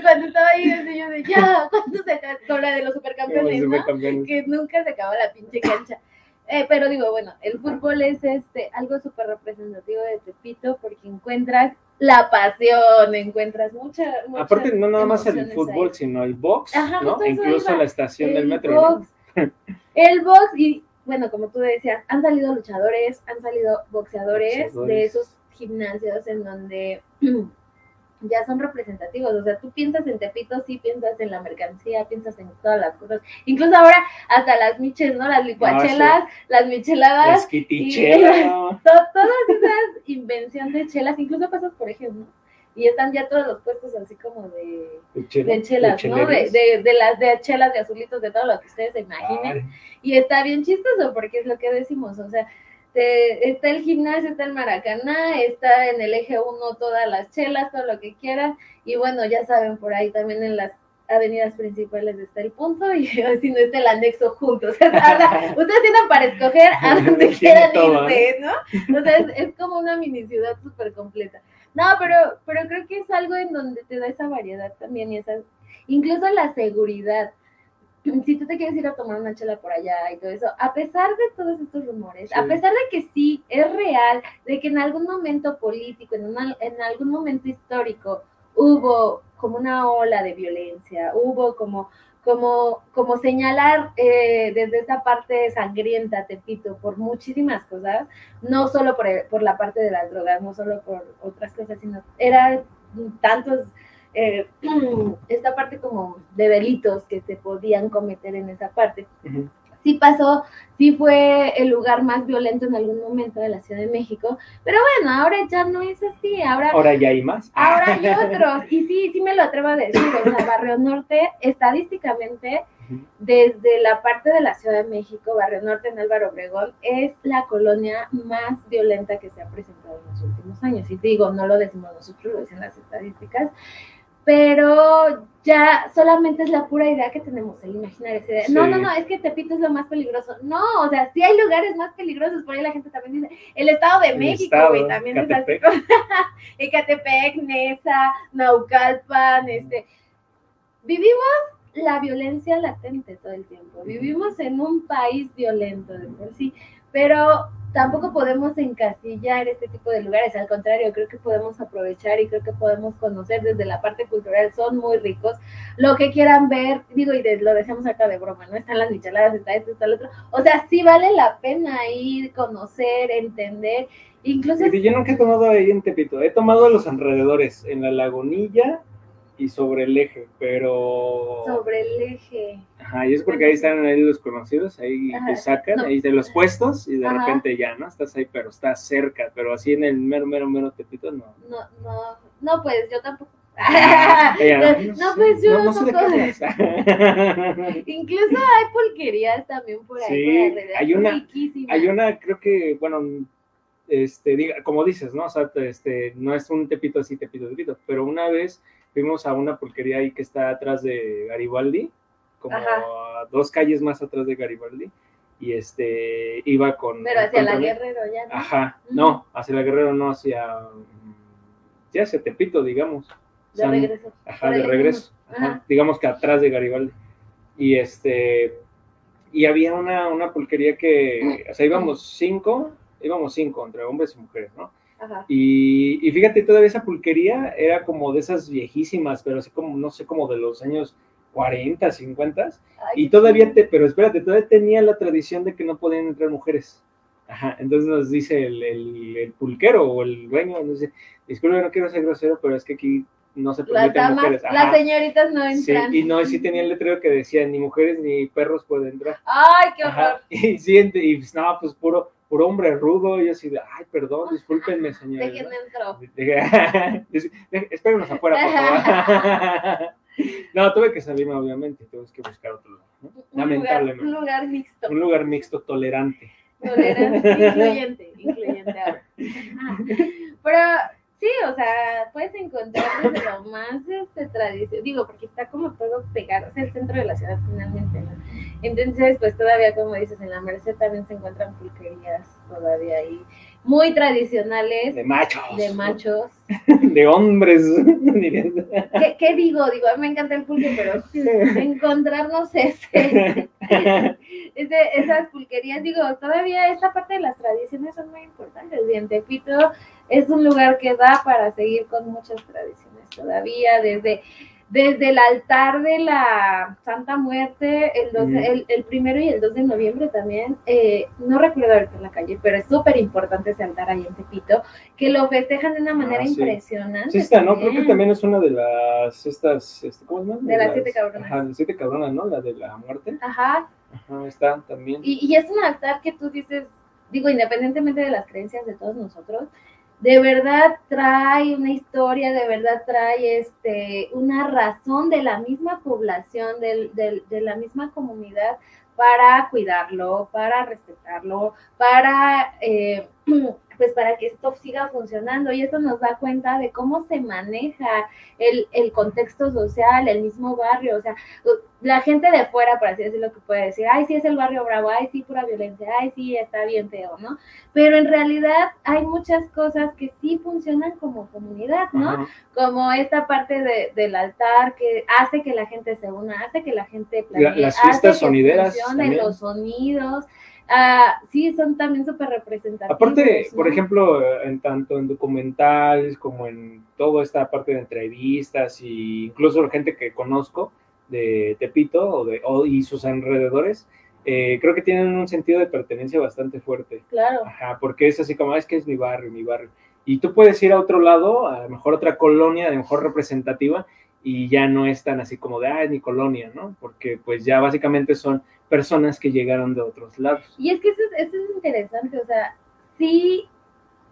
Cuando estaba ahí, yo de ya, ¿cuánto se acaba? Con la de los supercampeones, supercampeones. Que nunca se acaba la pinche cancha. Eh, pero digo, bueno, el fútbol es este algo súper representativo de Tepito porque encuentras la pasión, encuentras mucha, Aparte, no nada más el fútbol, ahí. sino el box, Ajá, ¿no? Incluso iba. la estación del El metro. ¿no? box. El box y bueno, como tú decías, han salido luchadores, han salido boxeadores, Boxeadores. de esos gimnasios en donde (clears throat) ya son representativos. O sea, tú piensas en Tepito, sí piensas en la mercancía, piensas en todas las cosas. Incluso ahora hasta las miches, ¿no? Las licuachelas, las micheladas. Es quitichela. (laughs) to- todas esas invención de chelas, incluso pasas por ejemplo, y están ya todos los puestos así como de, De chela, de chelas, de ¿no? De, de las de chelas, de azulitos, de todo lo que ustedes se imaginen. Ay. Y está bien chistoso porque es lo que decimos, o sea, te- está el gimnasio, está el Maracaná, está en el eje 1 todas las chelas, todo lo que quieran, y bueno, ya saben, por ahí también en las avenidas principales está el punto, y (laughs) si no está el anexo juntos. O sea, (laughs) ustedes tienen para escoger a (laughs) donde quieran irse, ¿no? O sea, es, es como una mini ciudad súper completa. No, pero, pero creo que es algo en donde te da esa variedad también y esa, incluso la seguridad si tú te quieres ir a tomar una chela por allá y todo eso, a pesar de todos estos rumores, a Sí. pesar de que sí es real, de que en algún momento político, en, una- en algún momento histórico, hubo como una ola de violencia, hubo como, como, como señalar eh, desde esa parte sangrienta, Tepito, por muchísimas cosas, no solo por, por la parte de las drogas, no solo por otras cosas, sino era tantos eh, (clears throat) esta parte como de delitos que se podían cometer en esa parte. Ujú. Sí pasó sí fue el lugar más violento en algún momento de la Ciudad de México, pero bueno, ahora ya no es así, ahora, Ahora ya hay más. ahora hay (laughs) otros, y sí, sí me lo atrevo a decir, o sea, Barrio Norte, estadísticamente, desde la parte de la Ciudad de México, Barrio Norte en Álvaro Obregón, es la colonia más violenta que se ha presentado en los últimos años, y digo, no lo decimos nosotros, lo dicen las estadísticas, pero ya solamente es la pura idea que tenemos, el imaginar esa idea. No, Sí. no, no, es que Tepito es lo más peligroso. No, o sea, sí hay lugares más peligrosos, por ahí la gente también dice, el Estado de El México, güey, también es así. (laughs) Catepec. Ecatepec, Nesa, Naucalpan, este. Vivimos la violencia latente todo el tiempo. Vivimos en un país violento de por sí, pero tampoco podemos encasillar este tipo de lugares. Al contrario, creo que podemos aprovechar y creo que podemos conocer desde la parte cultural. Son muy ricos. Lo que quieran ver, digo, y de- lo decíamos acá de broma, ¿no? Están las micheladas, está esto, está lo otro. O sea, sí vale la pena ir, conocer, entender. Incluso Yo nunca he tomado ahí en Tepito, he tomado a los alrededores, en la lagunilla y sobre el eje, pero... sobre el eje. Ajá, y es porque ahí están ahí los conocidos, ahí Ajá, te sacan, no. ahí de los puestos y de Ajá. repente ya, ¿no? Estás ahí, pero estás cerca, pero así en el mero, mero, mero Tepito, no. No, no, no, pues yo tampoco. (laughs) Ella, no, pues yo no, no. (laughs) Incluso hay pulquerías también por ahí. Sí, por hay una, riquísimas. hay una, creo que, bueno, este, diga, como dices, ¿no? O sea, este, no es un tepito así, tepito, tepito, pero una vez fuimos a una pulquería ahí que está atrás de Garibaldi, como a dos calles más atrás de Garibaldi, y este, iba con... Pero hacia la Guerrero ya, ¿no? Ajá, no, hacia la Guerrero, no, hacia, sí, hacia Tepito, digamos. De San- regreso. Ajá, de regreso. mismo. Ajá, Ajá. digamos que atrás de Garibaldi. Y este, y había una, una pulquería que, o sea, íbamos cinco, íbamos cinco entre hombres y mujeres, ¿no? Ajá. Y, y fíjate, todavía esa pulquería era como de esas viejísimas, pero así como, no sé, como de los años 40, 50. Y todavía te, pero espérate, todavía tenía la tradición de que no podían entrar mujeres. Ajá, entonces nos dice el, el, el pulquero o el dueño, nos dice, disculpe, no quiero ser grosero, pero es que aquí no se Las permiten damas, mujeres. las señoritas no Sí, entran. y no, sí tenía el letrero que decía, ni mujeres ni perros pueden entrar. Ay, qué horror. Ajá, (laughs) Y sí, y pues, no, pues puro, puro hombre rudo, y así de, ay, perdón, discúlpenme. (laughs) Dije, (laughs) dice, "Deje- espérenos afuera, por favor. (laughs) no, tuve que salirme, obviamente, tuve que buscar otro lado, ¿no? Un lugar, Lamentablemente. un lugar mixto. Un lugar mixto, tolerante. Tolerante, incluyente, incluyente ahora. Ah, Pero sí, o sea, puedes encontrar desde lo más este, tradición, digo, porque está como todo pegado, es el centro de la ciudad finalmente, ¿no? Entonces, pues todavía, como dices, en la Merced también se encuentran pulquerías todavía ahí, muy tradicionales. De machos. De machos. (laughs) De hombres. (laughs) ¿Qué, qué digo? Digo, a mí me encanta el pulque, pero (laughs) encontrarnos ese, ese- esas pulquerías, digo, todavía esta parte de las tradiciones son muy importantes. Y en Tepito es un lugar que da para seguir con muchas tradiciones todavía, desde, desde el altar de la Santa Muerte, el, 12 Ujú. el, el primero y el 2 de noviembre también, eh, no recuerdo ahorita en la calle, pero es súper importante ese altar ahí en Tepito, que lo festejan de una manera Ah, sí. impresionante. Sí está, ¿no? Creo que también. también es una de las, estas, este, ¿cómo se llama? De las siete cabronas. Ajá, las siete cabronas, ¿no? La de la muerte. Ajá, Ajá, está también. Y, y es un altar que tú dices, digo, independientemente de las creencias de todos nosotros, de verdad trae una historia, de verdad trae este, una razón de la misma población, del- del- de la misma comunidad para cuidarlo, para respetarlo, para, eh, (clears throat) pues para que esto siga funcionando. Y eso nos da cuenta de cómo se maneja el, el contexto social, el mismo barrio. O sea, la gente de fuera, por así decirlo, que puede decir, ay, sí es el barrio bravo, ay, sí, pura violencia, ay, sí, está bien feo, ¿no? Pero en realidad hay muchas cosas que sí funcionan como comunidad, ¿no? Ajá. Como esta parte de- del altar que hace que la gente se una, hace que la gente La- planee, las fiestas hace que sonideras funcionen también. los sonidos. Ah, sí, son también súper representativos. Aparte, por ejemplo, en tanto en documentales como en toda esta parte de entrevistas e incluso gente que conozco de Tepito o de, o- y sus alrededores, eh, creo que tienen un sentido de pertenencia bastante fuerte. Claro. Ajá, porque es así como, "Ah, es que es mi barrio, mi barrio. Y tú puedes ir a otro lado, a lo mejor otra colonia, a lo mejor representativa, y ya no es tan así como de, ah, es mi colonia, ¿no? Porque pues ya básicamente son personas que llegaron de otros lados. Y es que eso es, eso es interesante, o sea, sí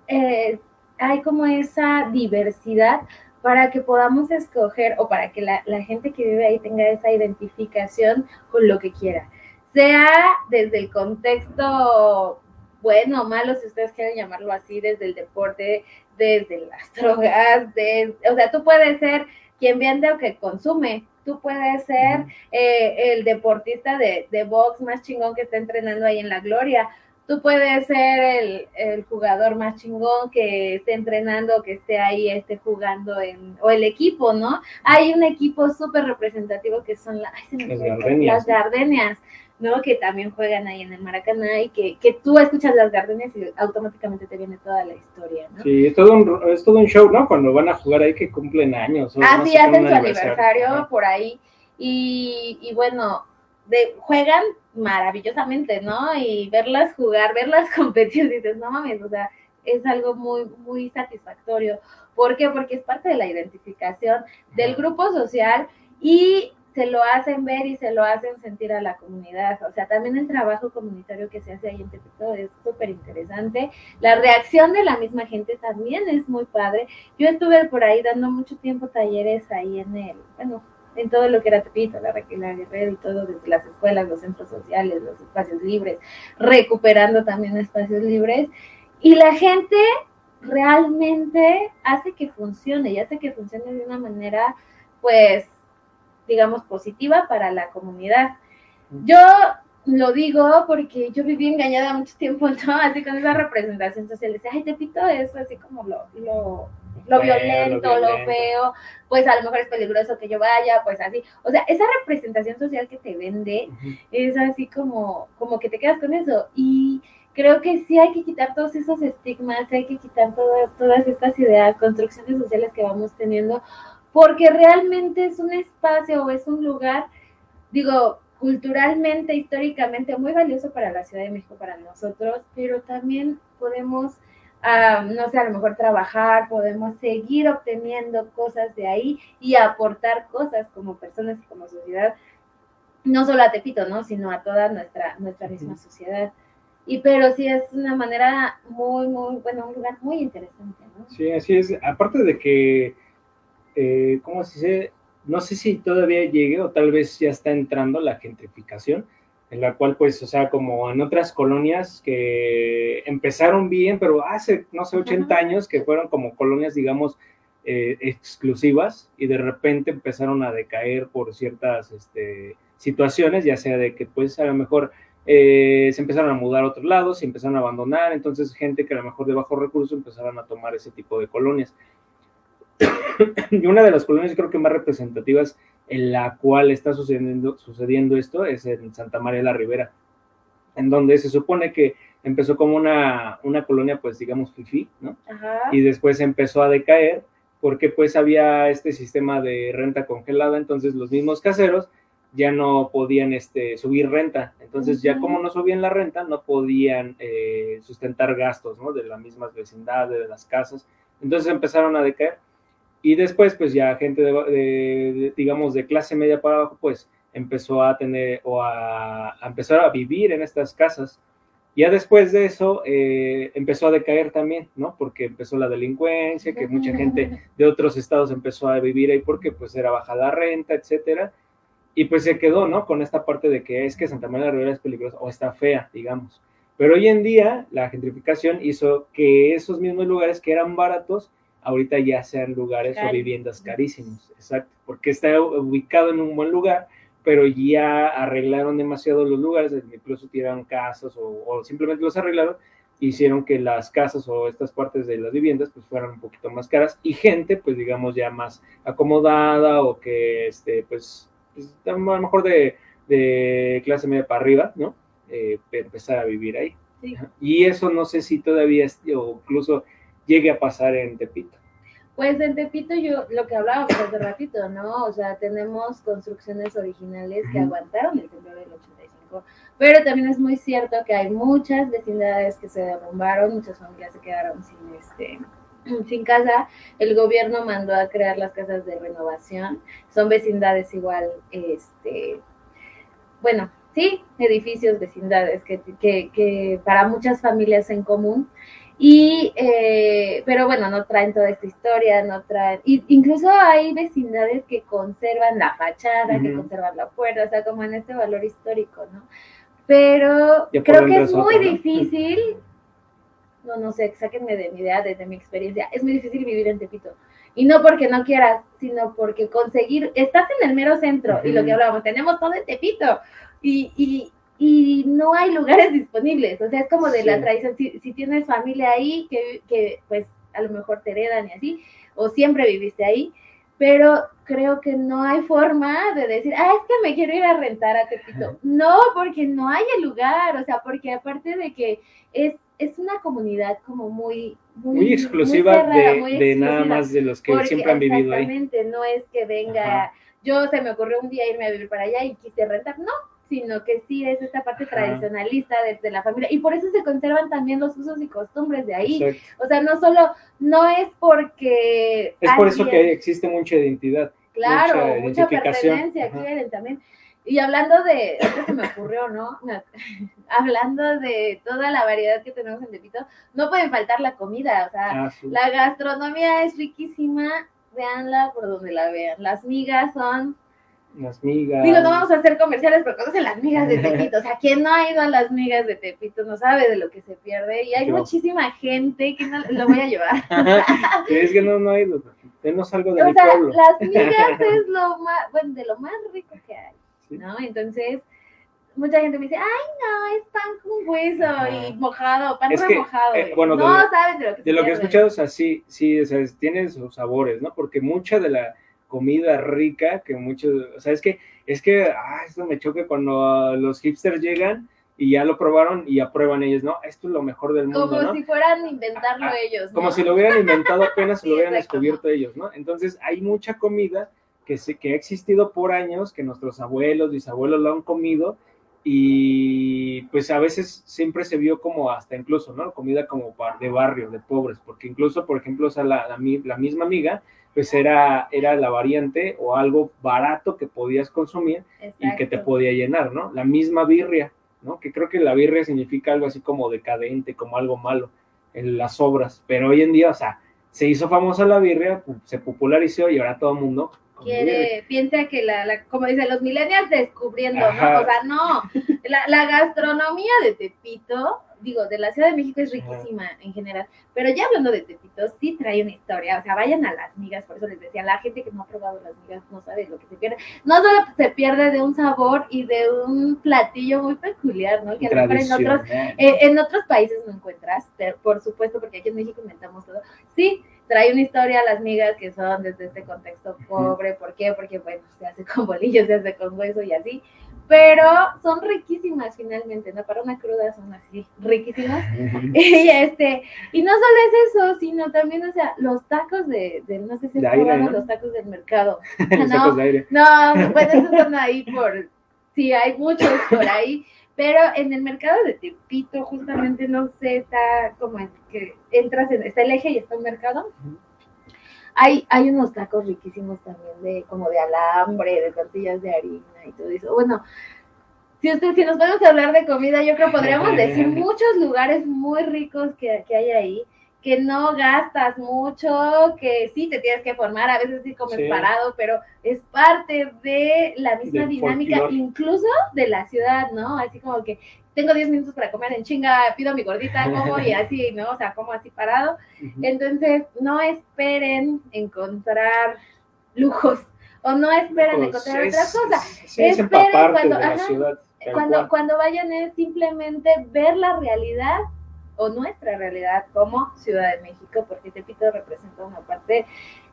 eh, hay como esa diversidad para que podamos escoger o para que la, la gente que vive ahí tenga esa identificación con lo que quiera. Sea desde el contexto bueno o malo, si ustedes quieren llamarlo así, desde el deporte, desde las drogas, de, o sea, tú puedes ser quien vende o que consume, tú puedes ser eh, el deportista de, de box más chingón que está entrenando ahí en la gloria, tú puedes ser el, el, jugador más chingón que esté entrenando, que esté ahí, esté jugando en, o el equipo, ¿no? Hay un equipo súper representativo que son la, ay, se me Las Gardenias. las Gardenias, ¿no? Que también juegan ahí en el Maracaná y que, que tú escuchas las Gardenias y automáticamente te viene toda la historia, ¿no? Sí, es todo, un, es todo un show, ¿no? Cuando van a jugar ahí que cumplen años. Ah, sí, hacen su aniversario por ahí. Y, y bueno, de, juegan maravillosamente, ¿no? Y verlas jugar, verlas (laughs) competir, dices, no mames, o sea, es algo muy, muy satisfactorio. ¿Por qué? Porque es parte de la identificación del grupo social y se lo hacen ver y se lo hacen sentir a la comunidad. O sea, también el trabajo comunitario que se hace ahí en Tepito es súper interesante. La reacción de la misma gente también es muy padre. Yo estuve por ahí dando mucho tiempo talleres ahí en el, bueno, en todo lo que era Tepito, la, la Guerrero y todo, desde las escuelas, los centros sociales, los espacios libres, recuperando también espacios libres. Y la gente realmente hace que funcione y hace que funcione de una manera, pues, digamos, positiva para la comunidad. Yo lo digo porque yo viví engañada mucho tiempo, (laughs) ¿no? Así con esa representación social. Decía, ay, Tepito es así como lo, lo, lo, Feo, violento, lo lo, violento. feo, pues a lo mejor es peligroso que yo vaya, pues así. O sea, esa representación social que te vende es así como, como que te quedas con eso. Y creo que sí hay que quitar todos esos estigmas, hay que quitar todas, todas estas ideas, construcciones sociales que vamos teniendo, porque realmente es un espacio o es un lugar, digo, culturalmente, históricamente muy valioso para la Ciudad de México, para nosotros, pero también podemos, ah, no sé, a lo mejor trabajar, podemos seguir obteniendo cosas de ahí y aportar cosas como personas y como sociedad, no solo a Tepito, ¿no? Sino a toda nuestra, nuestra misma sociedad. Y pero sí es una manera muy, muy, bueno, un lugar muy interesante, ¿no? Sí, así es. Aparte de que, eh, ¿cómo se dice? No sé si todavía llegue o tal vez ya está entrando la gentrificación, en la cual, pues, o sea, como en otras colonias que empezaron bien, pero hace, no sé, 80 años que fueron como colonias, digamos, eh, exclusivas y de repente empezaron a decaer por ciertas este, situaciones, ya sea de que, pues, a lo mejor eh, se empezaron a mudar a otros lados, se empezaron a abandonar, entonces gente que a lo mejor de bajos recursos empezaron a tomar ese tipo de colonias. (coughs) y una de las colonias creo que más representativas en la cual está sucediendo, sucediendo esto es en Santa María de la Ribera, en donde se supone que empezó como una, una colonia, pues digamos, fifí, ¿no? Ajá. Y después empezó a decaer porque pues había este sistema de renta congelada, entonces los mismos caseros ya no podían este, subir renta. Entonces, ya como no subían la renta, no podían eh, sustentar gastos ¿no? de las mismas vecindades, de las casas. Entonces empezaron a decaer. Y después, pues ya gente, de, de- de, digamos, de clase media para abajo, pues empezó a tener o a, a empezar a vivir en estas casas. Ya después de eso eh, empezó a decaer también, ¿no? Porque empezó la delincuencia, que mucha gente de otros estados empezó a vivir ahí porque pues era baja la renta, etcétera y pues se quedó, ¿no? Con esta parte de que es que Santa María de la Ribera es peligrosa o está fea, digamos. Pero hoy en día la gentrificación hizo que esos mismos lugares que eran baratos, ahorita ya sean lugares o Caros. viviendas carísimos, exacto, porque está ubicado en un buen lugar, pero ya arreglaron demasiado los lugares, incluso tiraron casas o, o simplemente los arreglaron, hicieron que las casas o estas partes de las viviendas pues fueran un poquito más caras y gente pues digamos ya más acomodada o que este pues pues, a lo mejor de, de clase media para arriba, ¿no? Eh, empezar a vivir ahí. Sí. Y eso no sé si todavía o incluso llegue a pasar en Tepito. Pues en Tepito yo, lo que hablábamos hace ratito, ¿no? O sea, tenemos construcciones originales que aguantaron el temblor del 85, pero también es muy cierto que hay muchas vecindades que se derrumbaron, muchas familias se quedaron sin este (clears throat) sin casa, el gobierno mandó a crear las casas de renovación, son vecindades igual, este, bueno, sí, edificios, vecindades, que, que, que para muchas familias en común. Y, eh, pero bueno, no traen toda esta historia, no traen, y incluso hay vecindades que conservan la fachada, que Ujú. conservan la puerta, o sea, como en este valor histórico, ¿no? Pero creo que es muy ¿no? difícil, no, no sé, sáquenme de mi idea, desde mi experiencia, es muy difícil vivir en Tepito. Y no porque no quieras, sino porque conseguir, estás en el mero centro, y lo que hablábamos, tenemos todo en Tepito, y, y, y no hay lugares (laughs) disponibles, o sea, es como de Sí. la tradición, si, si tienes familia ahí, que, que pues a lo mejor te heredan y así, o siempre viviste ahí, pero creo que no hay forma de decir, ah, es que me quiero ir a rentar a Tepito. No, porque no hay el lugar, o sea, porque aparte de que es, es una comunidad como muy... Muy exclusiva cerrada, de, muy de nada más de los que Porque siempre han vivido ahí. Exactamente, no es que venga, yo se me ocurrió un día irme a vivir para allá y quise rentar, no, sino que sí es esta parte Ajá. tradicionalista desde la familia y por eso se conservan también los usos y costumbres de ahí. Exacto. O sea, no solo, no es porque... Es por eso que existe mucha identidad. Claro, mucha mucha, pertenencia quieren también. Y hablando de, esto se me ocurrió, ¿no? (laughs) Hablando de toda la variedad que tenemos en Tepito, no pueden faltar la comida, o sea, Ah, sí. la gastronomía es riquísima, véanla por donde la vean. Las migas son, Las migas. digo, no vamos a hacer comerciales, pero conocen las migas de Tepito, o sea, quien no ha ido a las migas de Tepito no sabe de lo que se pierde, y hay Yo. muchísima gente que no lo voy a llevar. (laughs) es que no, no hay. Denos algo de O mi sea, pueblo. las migas es lo más, bueno, de lo más rico que hay, ¿no? Entonces, mucha gente me dice, ay, no, es pan con hueso y mojado, pan Es que, remojado. eh, bueno, de no lo- saben de lo que De lo que he escuchado, o sea, sí, sí, o sea, tiene sus sabores, ¿no? Porque mucha de la comida rica que muchos, o sea, es que, es que, ah, esto me choca cuando ah, los hipsters llegan y ya lo probaron y aprueban ellos, ¿no? Esto es lo mejor del mundo, Como ¿no? si fueran a inventarlo Ah, ellos. ¿no? Como si lo hubieran inventado apenas se lo Sí, hubieran descubierto ellos, ¿no? Entonces hay mucha comida que, se, que ha existido por años, que nuestros abuelos, bisabuelos lo han comido y pues a veces siempre se vio como hasta incluso, ¿no? Comida como de barrio, de pobres, porque incluso, por ejemplo, o sea, la, la, la misma amiga, pues era, era la variante o algo barato que podías consumir y que te podía llenar, ¿no? La misma birria, ¿no? Que creo que la birria significa algo así como decadente, como algo malo en las obras, pero hoy en día, o sea, se hizo famosa la birria, se popularizó y ahora todo el mundo quiere, piensa que la, la- como dicen los millennials descubriendo, Ajá. ¿no? O sea, no, la, la gastronomía de Tepito, digo, de la Ciudad de México es riquísima en general, pero ya hablando de Tepito, sí trae una historia, o sea, vayan a las migas, por eso les decía, la gente que no ha probado las migas no sabe lo que se pierde, no solo se pierde de un sabor y de un platillo muy peculiar, ¿no? Que a lo mejor en otros, eh, en otros países no encuentras, pero por supuesto, porque aquí en México inventamos todo. Sí, trae una historia las migas que son desde este contexto pobre. ¿Por qué? Porque, bueno, se hace con bolillos, se hace con hueso y así. Pero son riquísimas finalmente, ¿no? Para una cruda son así, riquísimas. (laughs) y, este, y no solo es eso, sino también, o sea, los tacos de, de no sé si aire, ¿no? los tacos del mercado. (laughs) Los no, tacos de aire. no, bueno, esos son ahí por, sí, hay muchos por ahí, pero en el mercado de Tepito, justamente, no sé, está como en que entras en, está el eje y está el mercado. Hay, hay unos tacos riquísimos también de como de alambre, de tortillas de harina y todo eso. Bueno, si usted, si nos podemos hablar de comida, yo creo que podríamos (laughs) decir muchos lugares muy ricos que, que hay ahí, que no gastas mucho, que sí te tienes que formar, a veces sí comes Sí. parado, pero es parte de la misma Del dinámica, incluso de la ciudad, ¿no? Así como que tengo 10 minutos para comer en chinga, pido mi gordita, como y así, ¿no? O sea, como así parado. Entonces, no esperen encontrar lujos o no esperen Pues encontrar es- otras cosas. sí, es esperen cuando, ajá, ciudad, cuando vayan es simplemente ver la realidad o nuestra realidad como Ciudad de México, porque Tepito representa una parte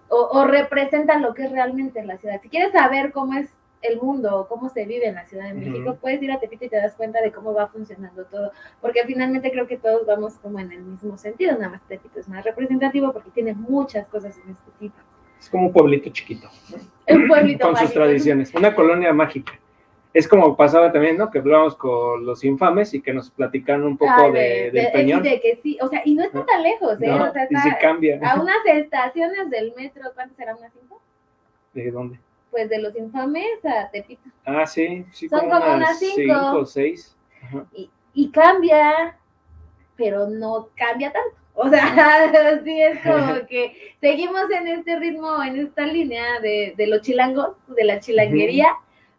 o, o representa lo que es realmente la ciudad. Si quieres saber cómo es el mundo o cómo se vive en la Ciudad de México, Ujú. puedes ir a Tepito y te das cuenta de cómo va funcionando todo, porque finalmente creo que todos vamos como en el mismo sentido, nada más Tepito es más representativo porque tiene muchas cosas en este tipo. Es como un pueblito chiquito, Un pueblito con sus mágico. tradiciones, una colonia mágica. Es como pasaba también, ¿no? Que hablábamos con los infames y que nos platicaron un poco Ay, de, de- del de- Peñón. de que sí, o sea, y no está tan lejos, ¿eh? No, o sea, y está sí cambia. a unas estaciones del metro, ¿cuántas serán? ¿Unas cinco? ¿De dónde? Pues de los infames a Tepito. Ah, sí, sí, Son como unas cinco. o seis. Ajá. Y, y cambia, pero no cambia tanto. O sea, (laughs) sí es como (laughs) que seguimos en este ritmo, en esta línea de, de los chilangos, de la chilanguería,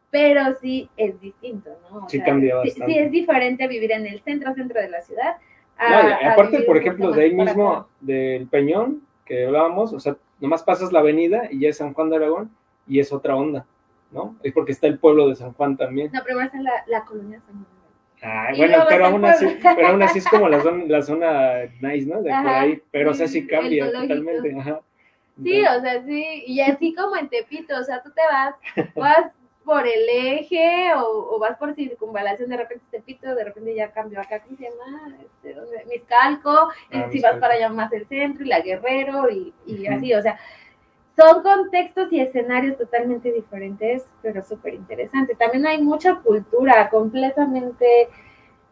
pero sí es distinto, ¿no? O Sí sea, cambia bastante. Sí, es diferente vivir en el centro, centro de la ciudad. a- No, aparte, por ejemplo, de ahí mismo, acá. del Peñón, que hablábamos, o sea, nomás pasas la avenida y ya es San Juan de Aragón y es otra onda, ¿no? Es porque está el pueblo de San Juan también. No, primero está la, la colonia San Juan. Ay, bueno, pero aún así, pero aún así es como la zona, la zona nice, ¿no? De por ahí, pero o sea, sí cambia totalmente, ajá. Sí, o sea, sí, y así como en Tepito, o sea, tú te vas, (laughs) vas por el eje o, o vas por circunvalación, de repente Tepito, de repente ya cambió acá, ¿cómo se llama? Este. Miscalco, Ah, y si vas para allá más el centro y la Guerrero y, y así, o sea, son contextos y escenarios totalmente diferentes, pero súper interesantes. También hay mucha cultura completamente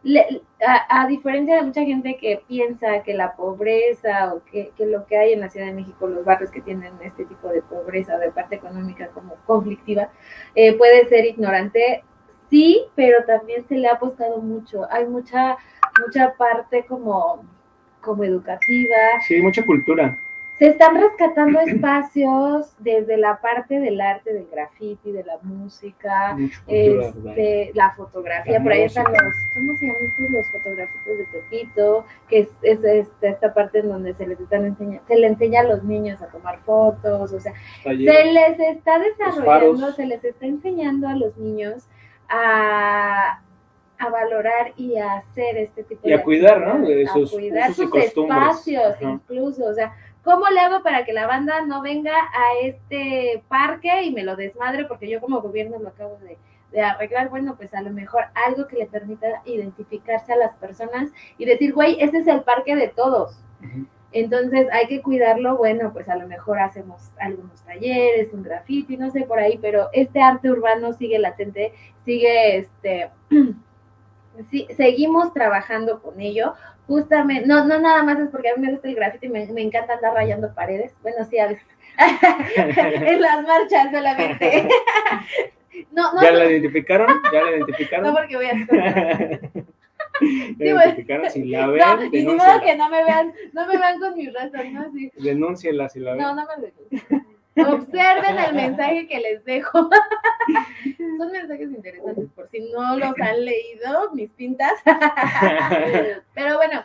le- a, a diferencia de mucha gente que piensa que la pobreza o que, que lo que hay en la Ciudad de México, los barrios que tienen este tipo de pobreza o de parte económica como conflictiva, eh, puede ser ignorante, sí, pero también se le ha apostado mucho. Hay mucha, mucha parte como, como educativa, Sí, mucha cultura. Se están rescatando espacios desde la parte del arte, del graffiti, de la música, este, la fotografía. La por ahí están los. ¿cómo se llaman estos? Los fotografitos de Tepito, que es, es esta, esta parte en donde se les están enseñando, se le enseña a los niños a tomar fotos, o sea, se les está desarrollando, se les está enseñando a los niños a a valorar y a hacer este tipo Y de a cuidar, ¿no? De sus a cuidar y sus espacios Ajá. incluso, o sea, ¿cómo le hago para que la banda no venga a este parque y me lo desmadre? Porque yo como gobierno lo acabo de, de arreglar, bueno, pues a lo mejor algo que le permita identificarse a las personas y decir, güey, este es el parque de todos. Entonces hay que cuidarlo, bueno, pues a lo mejor hacemos algunos talleres, un graffiti, no sé por ahí, pero este arte urbano sigue latente, sigue este (clears throat) sí, seguimos trabajando con ello. Justamente, no, no nada más es porque a mí me gusta el graffiti, me, me encanta andar rayando paredes. Bueno, sí, a veces. (laughs) en las marchas solamente. (laughs) no, no, ¿Ya no, la identificaron? ¿Ya la (laughs) identificaron? no porque voy a hacer ¿Ya Sí, bueno. identificaron? Si la ven, No, y ni modo que no me vean, no me vean con mis rastas, ¿no? Así. Denúncienla si la ven. No, no me denuncien. Observen el mensaje que les dejo. Son mensajes interesantes por si no los han leído, mis pintas. (laughs) Pero bueno,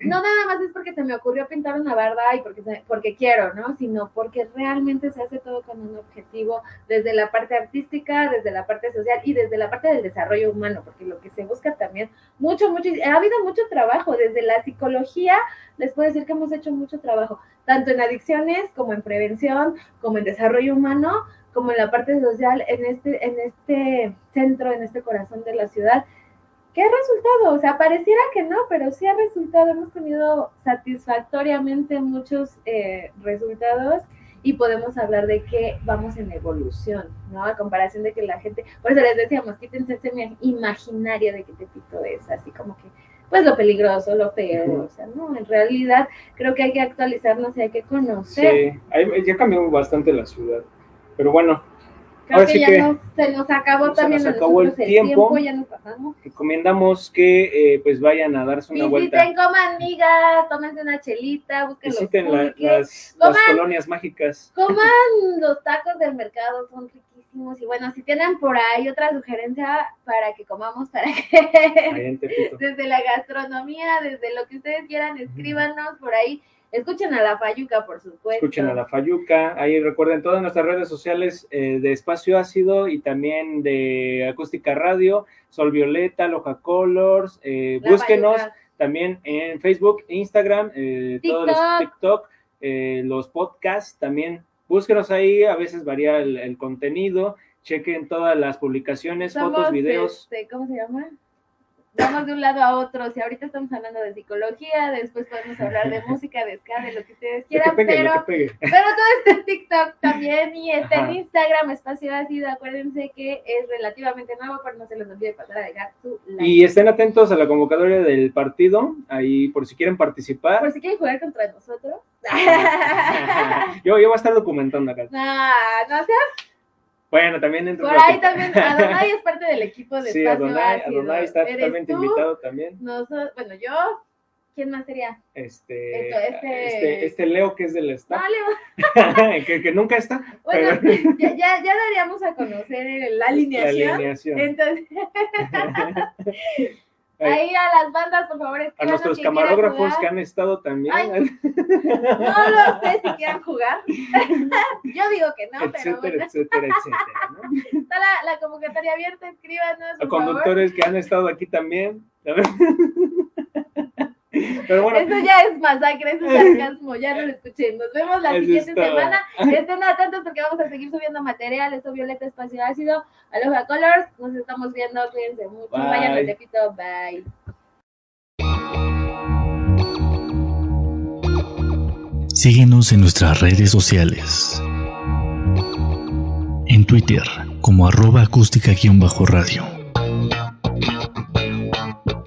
no nada más es porque se me ocurrió pintar una barda y porque, se- porque quiero, ¿no? Sino porque realmente se hace todo con un objetivo desde la parte artística, desde la parte social y desde la parte del desarrollo humano, porque lo que se busca también, mucho, mucho, ha habido mucho trabajo desde la psicología, les puedo decir que hemos hecho mucho trabajo, tanto en adicciones como en prevención, como en desarrollo humano, como en la parte social, en este, en este centro, en este corazón de la ciudad. ¿Qué ha resultado? O sea, pareciera que no, pero sí ha resultado. Hemos tenido satisfactoriamente muchos eh, resultados y podemos hablar de que vamos en evolución, ¿no? A comparación de que la gente, por eso les decíamos, quítense ese ima- imaginario de que Tepito es así como que, pues lo peligroso, lo feo, o sea, no, en realidad creo que hay que actualizarnos y hay que conocer. Sí, ya cambió bastante la ciudad. Pero bueno, Creo ahora que sí ya que nos- se nos acabó se también nos acabó el nosotros tiempo. ya nos pasamos. recomendamos que eh, pues vayan a darse una vuelta. Visiten, coman migas, tómense una chelita, busquen los Visiten la- pulques, las, las coman, colonias mágicas. coman (laughs) los tacos del mercado, son riquísimos. Y bueno, si tienen por ahí otra sugerencia para que comamos, para que (laughs) desde la gastronomía, desde lo que ustedes quieran, escríbanos por ahí. Escuchen a la Fayuca, por supuesto. Escuchen a la Fayuca. Ahí recuerden todas nuestras redes sociales eh, de Espacio Ácido y también de Acústica Radio, Sol Violeta, Loja Colors. eh, búsquenos Fayuca. también en Facebook, Instagram, eh, todos los TikTok. TikTok, eh, los podcasts también. Búsquenos ahí, a veces varía el, el contenido. Chequen todas las publicaciones, Somos, fotos, videos. este, ¿Cómo se llama? Vamos de un lado a otro. Si ahorita estamos hablando de psicología, después podemos hablar de (laughs) música, de ska, de lo que ustedes que quieran, pegue, pero, que pero todo está en TikTok también y está Ajá. en Instagram, Espacio Ácido. Acuérdense que es relativamente nuevo, pero no se les olvide pasar a dejar su like. Y estén atentos a la convocatoria del partido, ahí por si quieren participar. Por si quieren jugar contra nosotros. (laughs) yo, yo voy a estar documentando acá. (laughs) no, no seas Bueno, también entra Por ahí también, Adonai es parte del (laughs) equipo de Sí, Espacio Adonai, Ácido. Adonai está totalmente tú, invitado también. bueno, yo, ¿quién más sería? Este, Esto, este- este, este Leo que es del staff, Vale, (laughs) que, que nunca está. (laughs) bueno, pero- ya, ya, ya daríamos a conocer la alineación. La alineación. Entonces, ahí a las bandas, por favor, a nuestros camarógrafos que han estado también, Ay, (laughs) No lo sé si quieran jugar. (laughs) Yo digo que no, pero etcétera, bueno. etcétera, etcétera. ¿no? Está la, la convocatoria abierta, escríbanos, A favor. conductores que han estado aquí también. Pero bueno, Eso ya es masacre, eso es (laughs) sarcasmo, ya no lo escuché. Nos vemos la Eso siguiente semana. (laughs) Estén atentos porque vamos a seguir subiendo material. Esto Violeta Espacio Ácido. Aloha Colors. Nos estamos viendo. Cuídense mucho. Bye. Vayan al Tepito. Bye. Síguenos en nuestras redes sociales. En Twitter como arroba acústica-radio.